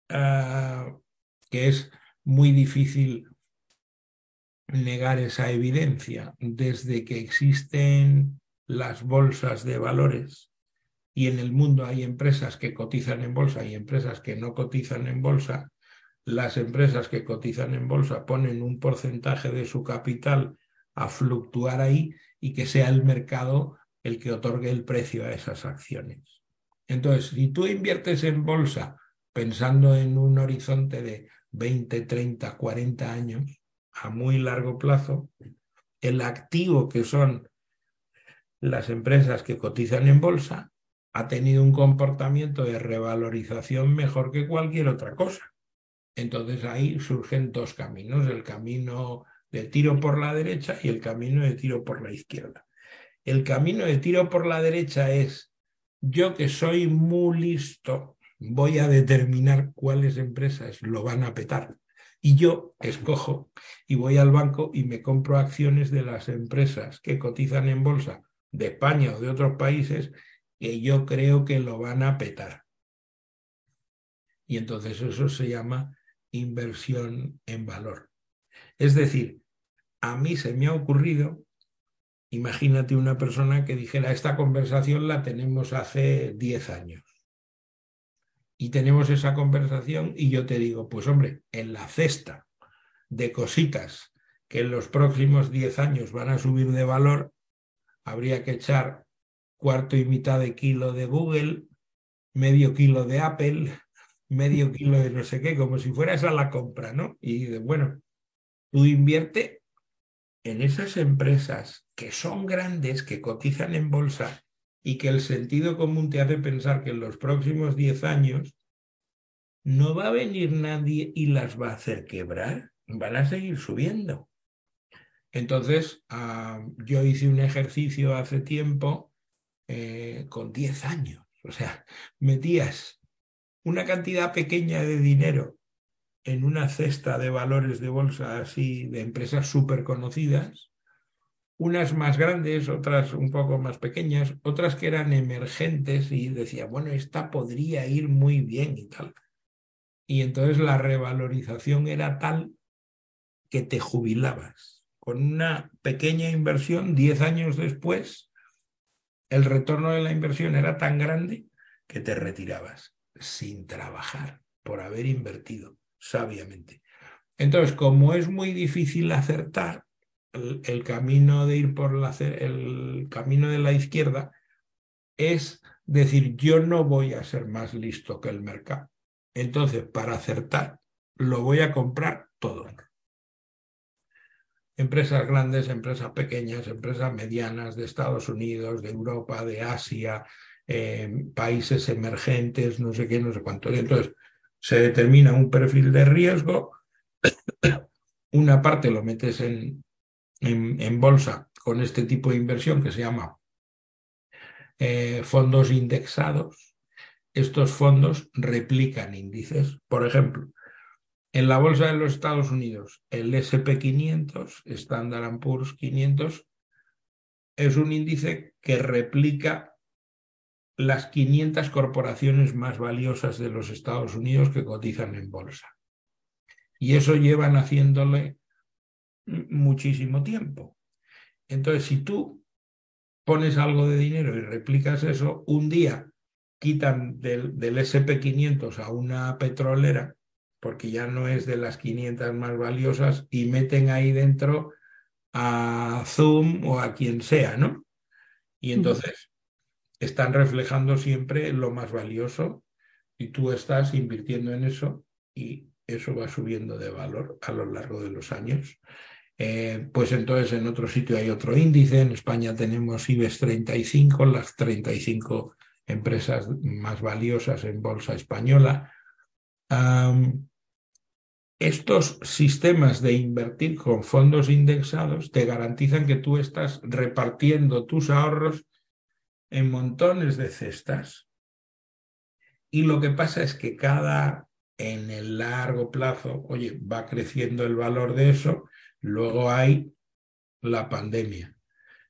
ah, que es muy difícil negar esa evidencia? Desde que existen las bolsas de valores y en el mundo hay empresas que cotizan en bolsa y empresas que no cotizan en bolsa, las empresas que cotizan en bolsa ponen un porcentaje de su capital a fluctuar ahí y que sea el mercado el que otorgue el precio a esas acciones. Entonces, si tú inviertes en bolsa pensando en un horizonte de 20, 30, 40 años, a muy largo plazo, el activo que son las empresas que cotizan en bolsa ha tenido un comportamiento de revalorización mejor que cualquier otra cosa. Entonces ahí surgen dos caminos, el camino de tiro por la derecha y el camino de tiro por la izquierda. El camino de tiro por la derecha es yo que soy muy listo, voy a determinar cuáles empresas lo van a petar. Y yo escojo y voy al banco y me compro acciones de las empresas que cotizan en bolsa de España o de otros países que yo creo que lo van a petar. Y entonces eso se llama inversión en valor. Es decir, a mí se me ha ocurrido, imagínate una persona que dijera, esta conversación la tenemos hace 10 años. Y tenemos esa conversación y yo te digo, pues hombre, en la cesta de cositas que en los próximos 10 años van a subir de valor, habría que echar cuarto y mitad de kilo de Google, medio kilo de Apple, medio kilo de no sé qué, como si fuera esa la compra, ¿no? Y bueno, Tú invierte en esas empresas que son grandes, que cotizan en bolsa y que el sentido común te hace pensar que en los próximos 10 años no va a venir nadie y las va a hacer quebrar, van a seguir subiendo. Entonces, ah, yo hice un ejercicio hace tiempo eh, con 10 años, o sea, metías una cantidad pequeña de dinero en una cesta de valores de bolsa así, de empresas súper conocidas, unas más grandes, otras un poco más pequeñas, otras que eran emergentes y decía, bueno, esta podría ir muy bien y tal. Y entonces la revalorización era tal que te jubilabas. Con una pequeña inversión, 10 años después, el retorno de la inversión era tan grande que te retirabas sin trabajar por haber invertido sabiamente. Entonces, como es muy difícil acertar el, camino de ir por la, el camino de la izquierda, es decir, yo no voy a ser más listo que el mercado. Entonces, para acertar, lo voy a comprar todo. empresas grandes, empresas pequeñas, empresas medianas de Estados Unidos, de Europa, de Asia, países emergentes, no sé qué, no sé cuánto. entonces se determina un perfil de riesgo, una parte lo metes en, en, bolsa con este tipo de inversión que se llama eh, fondos indexados. Estos fondos replican índices. Por ejemplo, en la bolsa de los Estados Unidos, el SP500, Standard Poor's 500, es un índice que replica las 500 corporaciones más valiosas de los Estados Unidos que cotizan en bolsa. Y eso llevan haciéndole muchísimo tiempo. Entonces, si tú pones algo de dinero y replicas eso, un día quitan del, del SP500 a una petrolera porque ya no es de las 500 más valiosas, y meten ahí dentro a Zoom o a quien sea, ¿no? Y entonces están reflejando siempre lo más valioso y tú estás invirtiendo en eso y eso va subiendo de valor a lo largo de los años. Eh, pues entonces en otro sitio hay otro índice, en España tenemos IBEX 35, las 35 empresas más valiosas en bolsa española. Estos sistemas de invertir con fondos indexados te garantizan que tú estás repartiendo tus ahorros en montones de cestas. Y lo que pasa es que cada, en el largo plazo, oye, va creciendo el valor de eso, luego hay la pandemia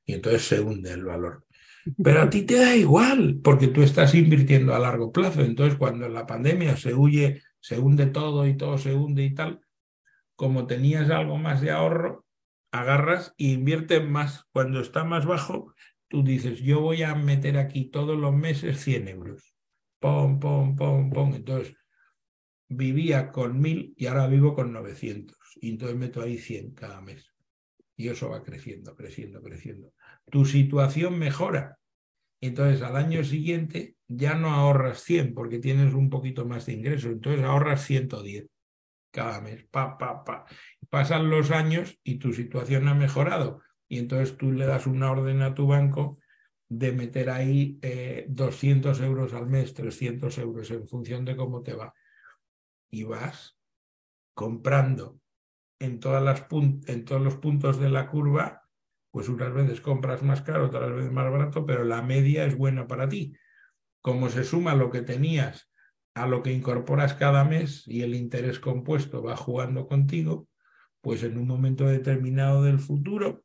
y entonces se hunde el valor. Pero a ti te da igual, porque tú estás invirtiendo a largo plazo. Entonces, cuando la pandemia se huye se hunde todo y todo se hunde y tal, como tenías algo más de ahorro, agarras e inviertes más. Cuando está más bajo, tú dices, yo voy a meter aquí todos los meses 100 euros. Pom, pom, pom, pom. Entonces, vivía con 1000 y ahora vivo con 900. Y entonces meto ahí 100 cada mes. Y eso va creciendo, creciendo, creciendo. Tu situación mejora. Entonces, al año siguiente ya no ahorras 100 porque tienes un poquito más de ingreso, entonces ahorras 110 cada mes. Pa, pa, pa. Pasan los años y tu situación ha mejorado y entonces tú le das una orden a tu banco de meter ahí 200 eh, euros al mes, 300 euros en función de cómo te va. Y vas comprando en, todas las en todos los puntos de la curva, pues unas veces compras más caro, otras veces más barato, pero la media es buena para ti como se suma lo que tenías a lo que incorporas cada mes y el interés compuesto va jugando contigo, pues en un momento determinado del futuro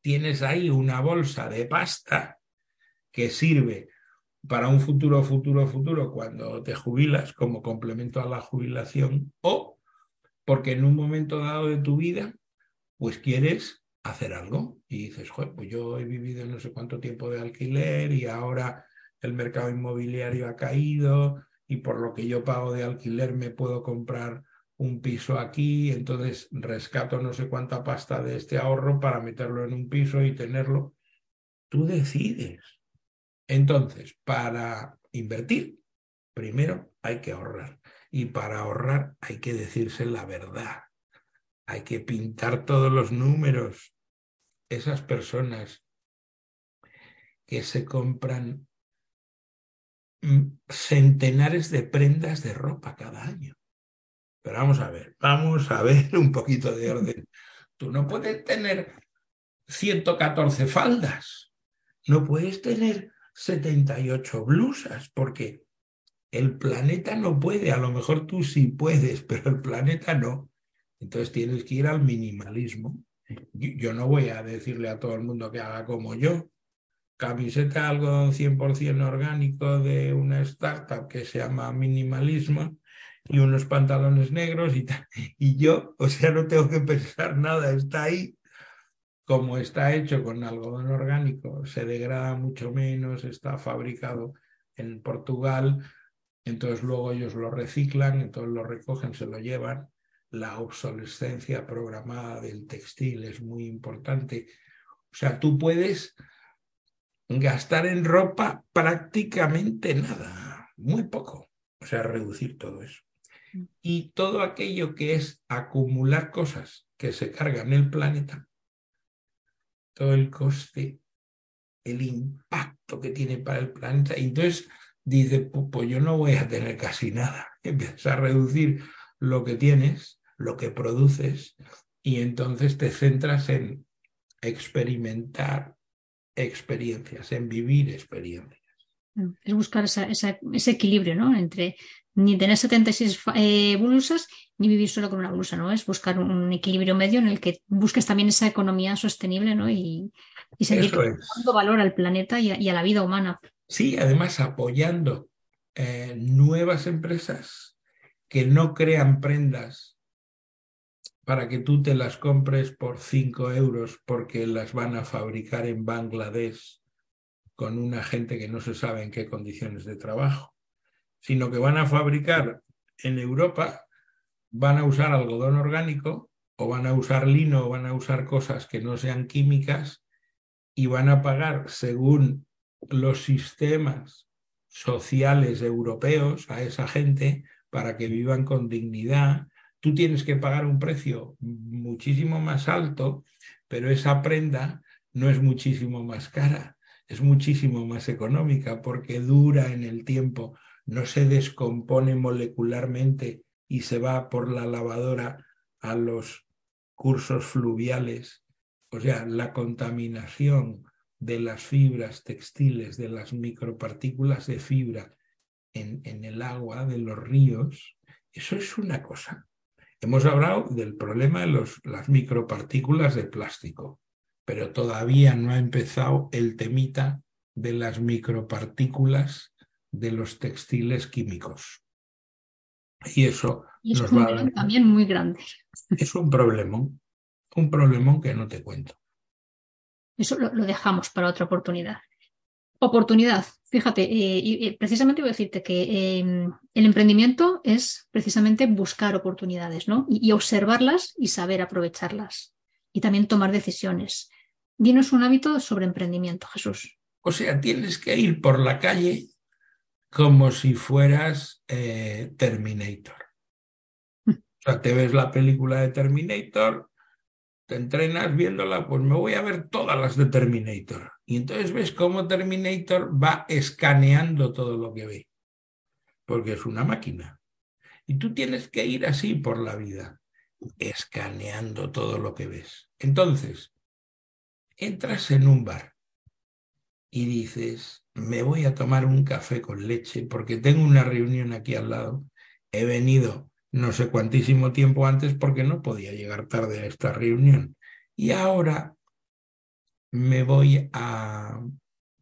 tienes ahí una bolsa de pasta que sirve para un futuro, futuro, futuro cuando te jubilas como complemento a la jubilación o porque en un momento dado de tu vida pues quieres hacer algo y dices, pues yo he vivido no sé cuánto tiempo de alquiler y ahora el mercado inmobiliario ha caído y por lo que yo pago de alquiler me puedo comprar un piso aquí, entonces rescato no sé cuánta pasta de este ahorro para meterlo en un piso y tenerlo. Tú decides. Entonces, para invertir, primero hay que ahorrar. Y para ahorrar hay que decirse la verdad. Hay que pintar todos los números. Esas personas que se compran centenares de prendas de ropa cada año. Pero vamos a ver, vamos a ver un poquito de orden. Tú no puedes tener 114 faldas, no puedes tener 78 blusas, porque el planeta no puede, a lo mejor tú sí puedes, pero el planeta no. Entonces tienes que ir al minimalismo. Yo no voy a decirle a todo el mundo que haga como yo, camiseta algodón 100% orgánico de una startup que se llama Minimalismo y unos pantalones negros y, y yo, o sea, no tengo que pensar nada, está ahí. Como está hecho con algodón orgánico, se degrada mucho menos, está fabricado en Portugal, entonces luego ellos lo reciclan, entonces lo recogen, se lo llevan. La obsolescencia programada del textil es muy importante. O sea, tú puedes gastar en ropa prácticamente nada, muy poco, o sea, reducir todo eso. Y todo aquello que es acumular cosas que se cargan el planeta, todo el coste, el impacto que tiene para el planeta. Y entonces dice, pues yo no voy a tener casi nada. Empiezas a reducir lo que tienes, lo que produces, y entonces te centras en experimentar experiencias, en vivir experiencias. Es buscar ese equilibrio, ¿no? Entre ni tener 76 eh, blusas ni vivir solo con una blusa, ¿no? Es buscar un, equilibrio medio en el que busques también esa economía sostenible, ¿no? Y, y seguir dando valor al planeta y a, la vida humana. Sí, además apoyando eh, nuevas empresas que no crean prendas para que tú te las compres por 5 euros porque las van a fabricar en Bangladesh con una gente que no se sabe en qué condiciones de trabajo sino que van a fabricar en Europa, van a usar algodón orgánico o van a usar lino o van a usar cosas que no sean químicas y van a pagar según los sistemas sociales europeos a esa gente para que vivan con dignidad. Tú tienes que pagar un precio muchísimo más alto, pero esa prenda no es muchísimo más cara, es muchísimo más económica porque dura en el tiempo no se descompone molecularmente y se va por la lavadora a los cursos fluviales. O sea, la contaminación de las fibras textiles, de las micropartículas de fibra en, en el agua de los ríos, eso es una cosa. Hemos hablado del problema de los, las micropartículas de plástico, pero todavía no ha empezado el temita de las micropartículas de los textiles químicos. Y eso nos va a dar... también muy grande. Es un problemón, un problemón que no te cuento. Eso lo, dejamos para otra oportunidad. Oportunidad, fíjate, eh, y, precisamente voy a decirte que em, el emprendimiento es precisamente buscar oportunidades, ¿no? y observarlas y saber aprovecharlas. Y también tomar decisiones. Dinos un hábito sobre emprendimiento, Jesús. O sea, tienes que ir por la calle como si fueras eh, Terminator. O sea, te ves la película de Terminator, te entrenas viéndola, pues me voy a ver todas las de Terminator. Y entonces ves cómo Terminator va escaneando todo lo que ve, porque es una máquina. Y tú tienes que ir así por la vida, escaneando todo lo que ves. Entonces, entras en un bar y dices, me voy a tomar un café con leche porque tengo una reunión aquí al lado. He venido no sé cuantísimo tiempo antes porque no podía llegar tarde a esta reunión. Y ahora me voy a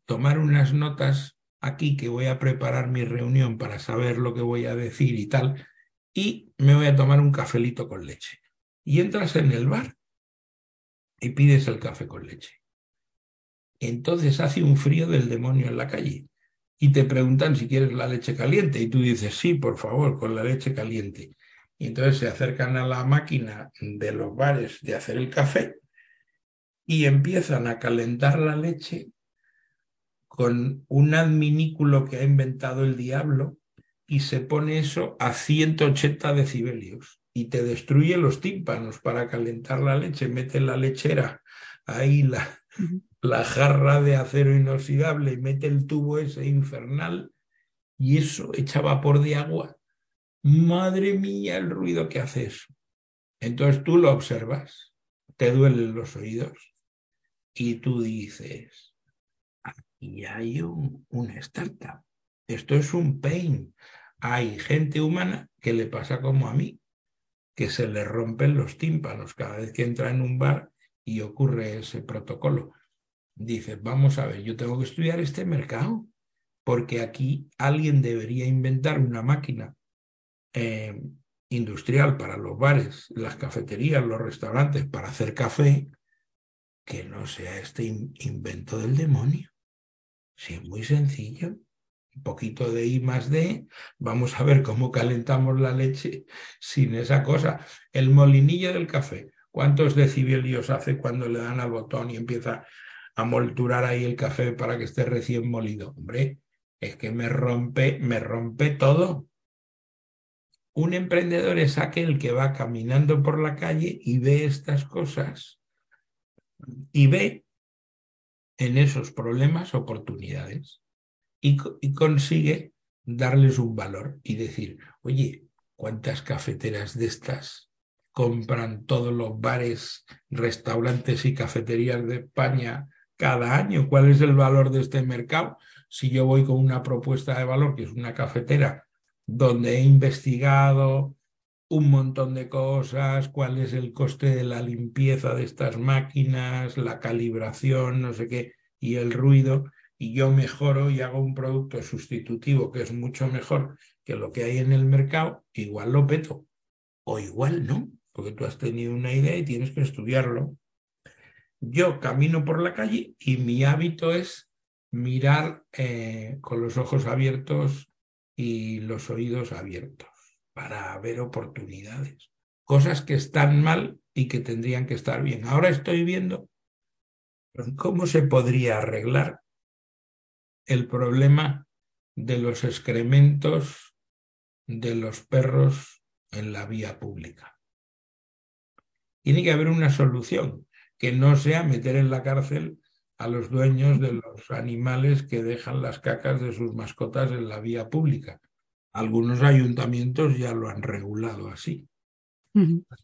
tomar unas notas aquí que voy a preparar mi reunión para saber lo que voy a decir y tal. Y me voy a tomar un cafelito con leche. Y entras en el bar y pides el café con leche entonces hace un frío del demonio en la calle y te preguntan si quieres la leche caliente y tú dices, sí, por favor, con la leche caliente. Y entonces se acercan a la máquina de los bares de hacer el café y empiezan a calentar la leche con un adminículo que ha inventado el diablo y se pone eso a 180 decibelios y te destruye los tímpanos para calentar la leche, mete la lechera ahí la, la jarra de acero inoxidable y mete el tubo ese infernal y eso echa vapor de agua. Madre mía, el ruido que hace eso. Entonces tú lo observas, te duelen los oídos y tú dices, aquí hay un, una startup. Esto es un pain. Hay gente humana que le pasa como a mí, que se le rompen los tímpanos cada vez que entra en un bar y ocurre ese protocolo dices, vamos a ver, yo tengo que estudiar este mercado, porque aquí alguien debería inventar una máquina eh, industrial para los bares, las cafeterías, los restaurantes, para hacer café, que no sea este invento del demonio. Sí, es muy sencillo. Un poquito de I más D, vamos a ver cómo calentamos la leche sin esa cosa. El molinillo del café, ¿cuántos decibelios hace cuando le dan al botón y empieza a molturar ahí el café para que esté recién molido. Hombre, es que me rompe, me rompe todo. Un emprendedor es aquel que va caminando por la calle y ve estas cosas y ve en esos problemas oportunidades y, consigue darles un valor y decir, oye, ¿cuántas cafeteras de estas compran todos los bares, restaurantes y cafeterías de España cada año? ¿Cuál es el valor de este mercado? Si yo voy con una propuesta de valor, que es una cafetera, donde he investigado un montón de cosas, cuál es el coste de la limpieza de estas máquinas, la calibración, no sé qué, y el ruido, y yo mejoro y hago un producto sustitutivo que es mucho mejor que lo que hay en el mercado, igual lo peto. O igual no, porque tú has tenido una idea y tienes que estudiarlo. Yo camino por la calle y mi hábito es mirar eh, con los ojos abiertos y los oídos abiertos para ver oportunidades, cosas que están mal y que tendrían que estar bien. Ahora estoy viendo cómo se podría arreglar el problema de los excrementos de los perros en la vía pública. Tiene que haber una solución que no sea meter en la cárcel a los dueños de los animales que dejan las cacas de sus mascotas en la vía pública. Algunos ayuntamientos ya lo han regulado así.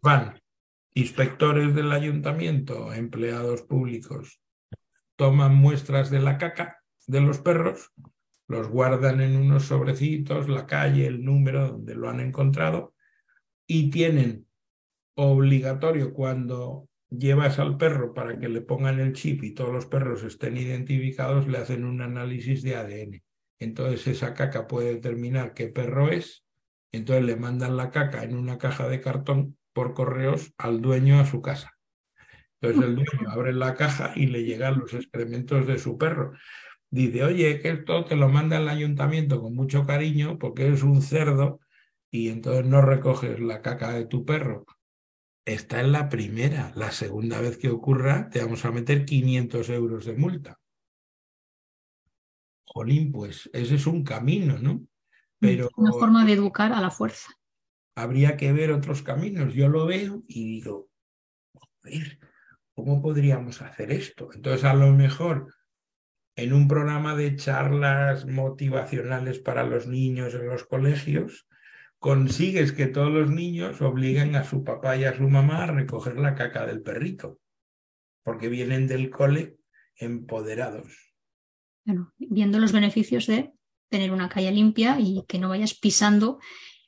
Van inspectores del ayuntamiento, empleados públicos, toman muestras de la caca de los perros, los guardan en unos sobrecitos, la calle, el número donde lo han encontrado y tienen obligatorio cuando llevas al perro para que le pongan el chip y todos los perros estén identificados, le hacen un análisis de ADN. Entonces esa caca puede determinar qué perro es, entonces le mandan la caca en una caja de cartón por correos al dueño a su casa. Entonces el dueño abre la caja y le llegan los excrementos de su perro dice, oye, que esto te lo manda el ayuntamiento con mucho cariño porque eres un cerdo y entonces no recoges la caca de tu perro. Está en la primera. La segunda vez que ocurra, te vamos a meter 500 euros de multa. Jolín, pues ese es un camino, ¿no? Pero una forma de educar a la fuerza. Habría que ver otros caminos. Yo lo veo y digo, joder, ¿cómo podríamos hacer esto? Entonces, a lo mejor en un programa de charlas motivacionales para los niños en los colegios, consigues que todos los niños obliguen a su papá y a su mamá a recoger la caca del perrito, porque vienen del cole empoderados. Bueno, viendo los beneficios de tener una calle limpia y que no vayas pisando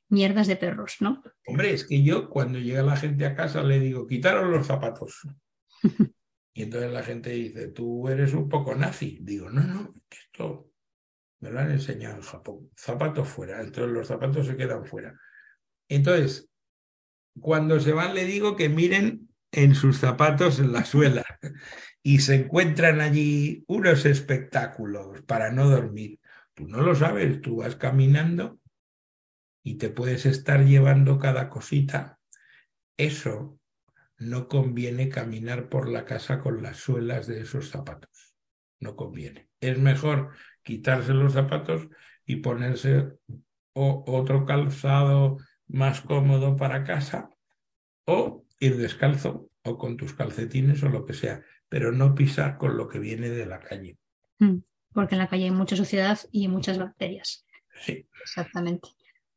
mierdas de perros, ¿no? Hombre, es que yo cuando llega la gente a casa le digo, quitaron los zapatos. Y entonces la gente dice, tú eres un poco nazi. Digo, no, no, esto me lo han enseñado en Japón. Zapatos fuera. Entonces los zapatos se quedan fuera. Entonces, cuando se van le digo que miren en sus zapatos en la suela y se encuentran allí unos espectáculos para no dormir. Tú no lo sabes, tú vas caminando y te puedes estar llevando cada cosita. Eso no conviene caminar por la casa con las suelas de esos zapatos. No conviene. Es mejor quitarse los zapatos y ponerse otro calzado más cómodo para casa o ir descalzo o con tus calcetines o lo que sea, pero no pisar con lo que viene de la calle. Mm, porque en la calle hay mucha suciedad y muchas bacterias. Sí. Exactamente.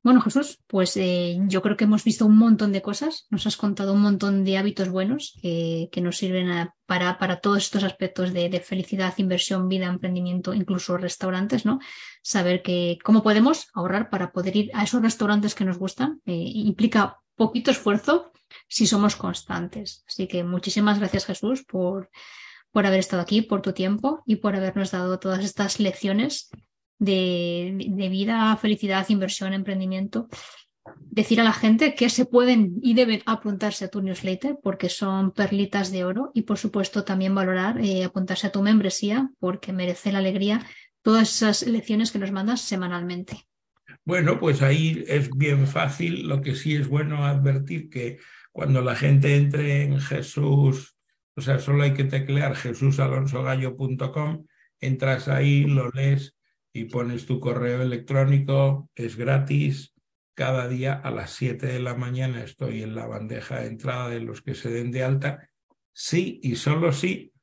Bueno, Jesús, pues eh, yo creo que hemos visto un montón de cosas, nos has contado un montón de hábitos buenos que, nos sirven para, para, todos estos aspectos de, felicidad, inversión, vida, emprendimiento, incluso restaurantes, ¿no? Saber que cómo podemos ahorrar para poder ir a esos restaurantes que nos gustan eh, implica poquito esfuerzo si somos constantes. Así que muchísimas gracias, Jesús, por, por haber estado aquí, por tu tiempo y por habernos dado todas estas lecciones de, vida, felicidad, inversión, emprendimiento, decir a la gente que se pueden y deben apuntarse a tu newsletter porque son perlitas de oro y por supuesto también valorar eh, apuntarse a tu membresía porque merece la alegría todas esas lecciones que nos mandas semanalmente. Bueno, pues ahí es bien fácil. Lo que sí es bueno advertir que cuando la gente entre en Jesús, o sea, solo hay que teclear jesusalonsogallo.com, entras ahí, lo lees y pones tu correo electrónico, es gratis, cada día a las 7 de la mañana estoy en la bandeja de entrada de los que se den de alta, sí y solo si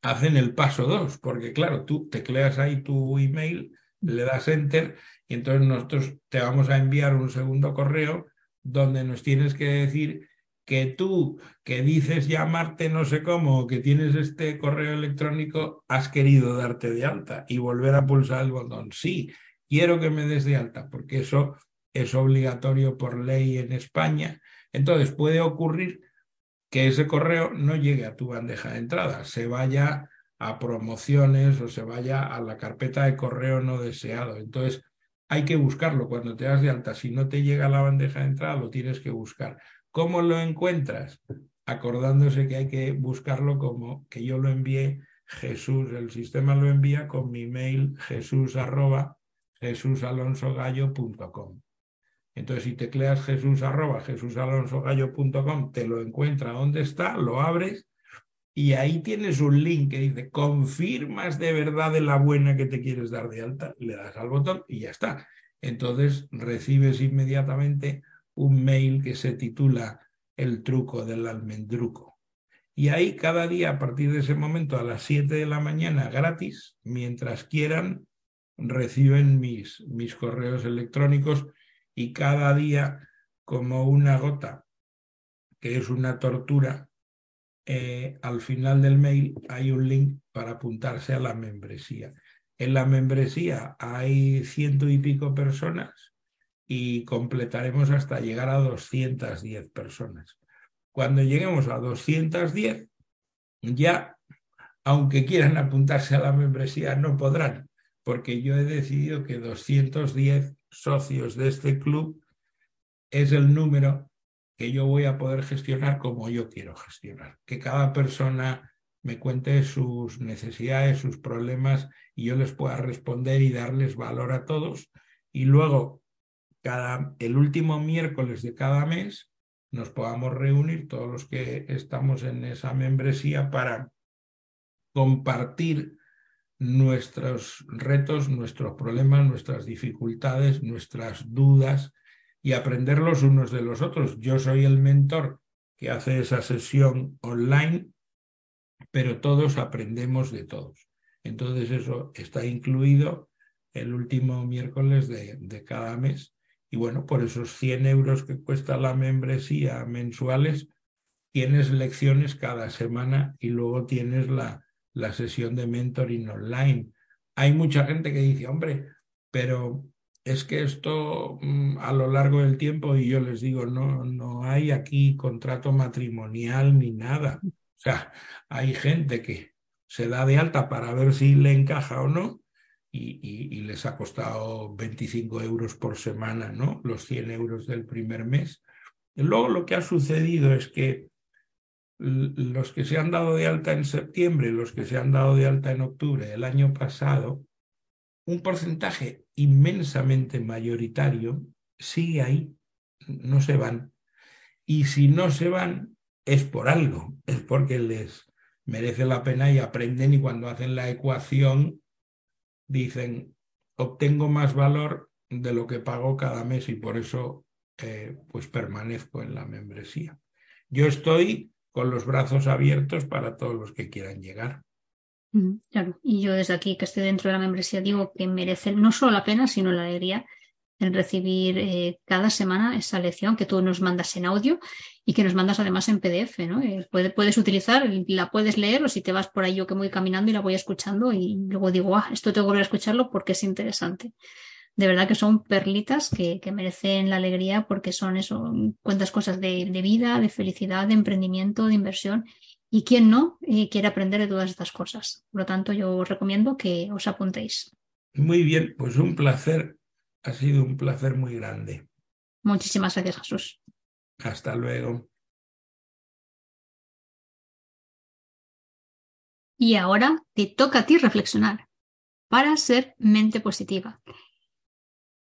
hacen el paso 2, porque claro, tú tecleas ahí tu email, le das enter y entonces nosotros te vamos a enviar un segundo correo donde nos tienes que decir que tú, que dices llamarte no sé cómo, que tienes este correo electrónico, has querido darte de alta y volver a pulsar el botón. Sí, quiero que me des de alta, porque eso es obligatorio por ley en España. Entonces puede ocurrir que ese correo no llegue a tu bandeja de entrada, se vaya a promociones o se vaya a la carpeta de correo no deseado. Entonces hay que buscarlo cuando te das de alta. Si no te llega a la bandeja de entrada, lo tienes que buscar. ¿Cómo lo encuentras? Acordándose que hay que buscarlo como que yo lo envié Jesús, el sistema lo envía con mi mail jesús arroba jesusalonsogallo.com. Entonces, si tecleas jesús arroba jesusalonsogallo.com, te lo encuentra donde está, lo abres y ahí tienes un link que dice, confirmas de verdad de la buena que te quieres dar de alta, le das al botón y ya está. Entonces recibes inmediatamente un mail que se titula El truco del almendruco. Y ahí cada día a partir de ese momento a las 7 de la mañana gratis, mientras quieran, reciben mis, mis correos electrónicos y cada día como una gota, que es una tortura, eh, al final del mail hay un link para apuntarse a la membresía. En la membresía hay ciento y pico personas y completaremos hasta llegar a 210 personas. Cuando lleguemos a 210, ya, aunque quieran apuntarse a la membresía, no podrán, porque yo he decidido que 210 socios de este club es el número que yo voy a poder gestionar como yo quiero gestionar. Que cada persona me cuente sus necesidades, sus problemas y yo les pueda responder y darles valor a todos. Y luego, cada, el último miércoles de cada mes, nos podamos reunir todos los que estamos en esa membresía para compartir nuestros retos, nuestros problemas, nuestras dificultades, nuestras dudas y aprender los unos de los otros. Yo soy el mentor que hace esa sesión online, pero todos aprendemos de todos. Entonces eso está incluido el último miércoles de, de cada mes. Y bueno, por esos 100 euros que cuesta la membresía mensuales, tienes lecciones cada semana y luego tienes la, la sesión de mentoring online. Hay mucha gente que dice, hombre, pero es que esto mm, a lo largo del tiempo, y yo les digo, no, no hay aquí contrato matrimonial ni nada. O sea, hay gente que se da de alta para ver si le encaja o no, y, y, les ha costado 25 euros por semana, ¿no? Los 100 euros del primer mes. Y luego lo que ha sucedido es que los que se han dado de alta en septiembre, los que se han dado de alta en octubre del año pasado, un porcentaje inmensamente mayoritario sigue ahí, no se van. Y si no se van, es por algo, es porque les merece la pena y aprenden y cuando hacen la ecuación dicen, obtengo más valor de lo que pago cada mes y por eso eh, pues permanezco en la membresía. Yo estoy con los brazos abiertos para todos los que quieran llegar. Claro, y yo desde aquí que estoy dentro de la membresía digo que merece no solo la pena, sino la alegría en recibir eh, cada semana esa lección que tú nos mandas en audio y que nos mandas además en PDF, ¿no? Eh, puedes, utilizar, la puedes leer o si te vas por ahí yo que voy caminando y la voy escuchando y luego digo, ah, esto tengo que volver a escucharlo porque es interesante de verdad que son perlitas que, merecen la alegría porque son eso, cuentas cosas de, vida, de felicidad, de emprendimiento, de inversión. Y quien no eh, quiere aprender de todas estas cosas. Por lo tanto, yo os recomiendo que os apuntéis. Muy bien, pues un placer. Ha sido un placer muy grande. Muchísimas gracias, Jesús. Hasta luego. Y ahora te toca a ti reflexionar para ser mente positiva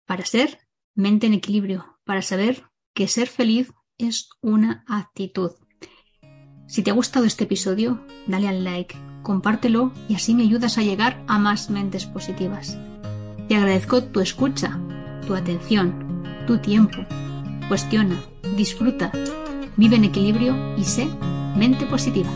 para ser mente en equilibrio, para saber que ser feliz es una actitud. Si te ha gustado este episodio, dale al like, compártelo y así me ayudas a llegar a más mentes positivas. Te agradezco tu escucha, tu atención tu tiempo. Cuestiona, disfruta, vive en equilibrio y sé mente positiva.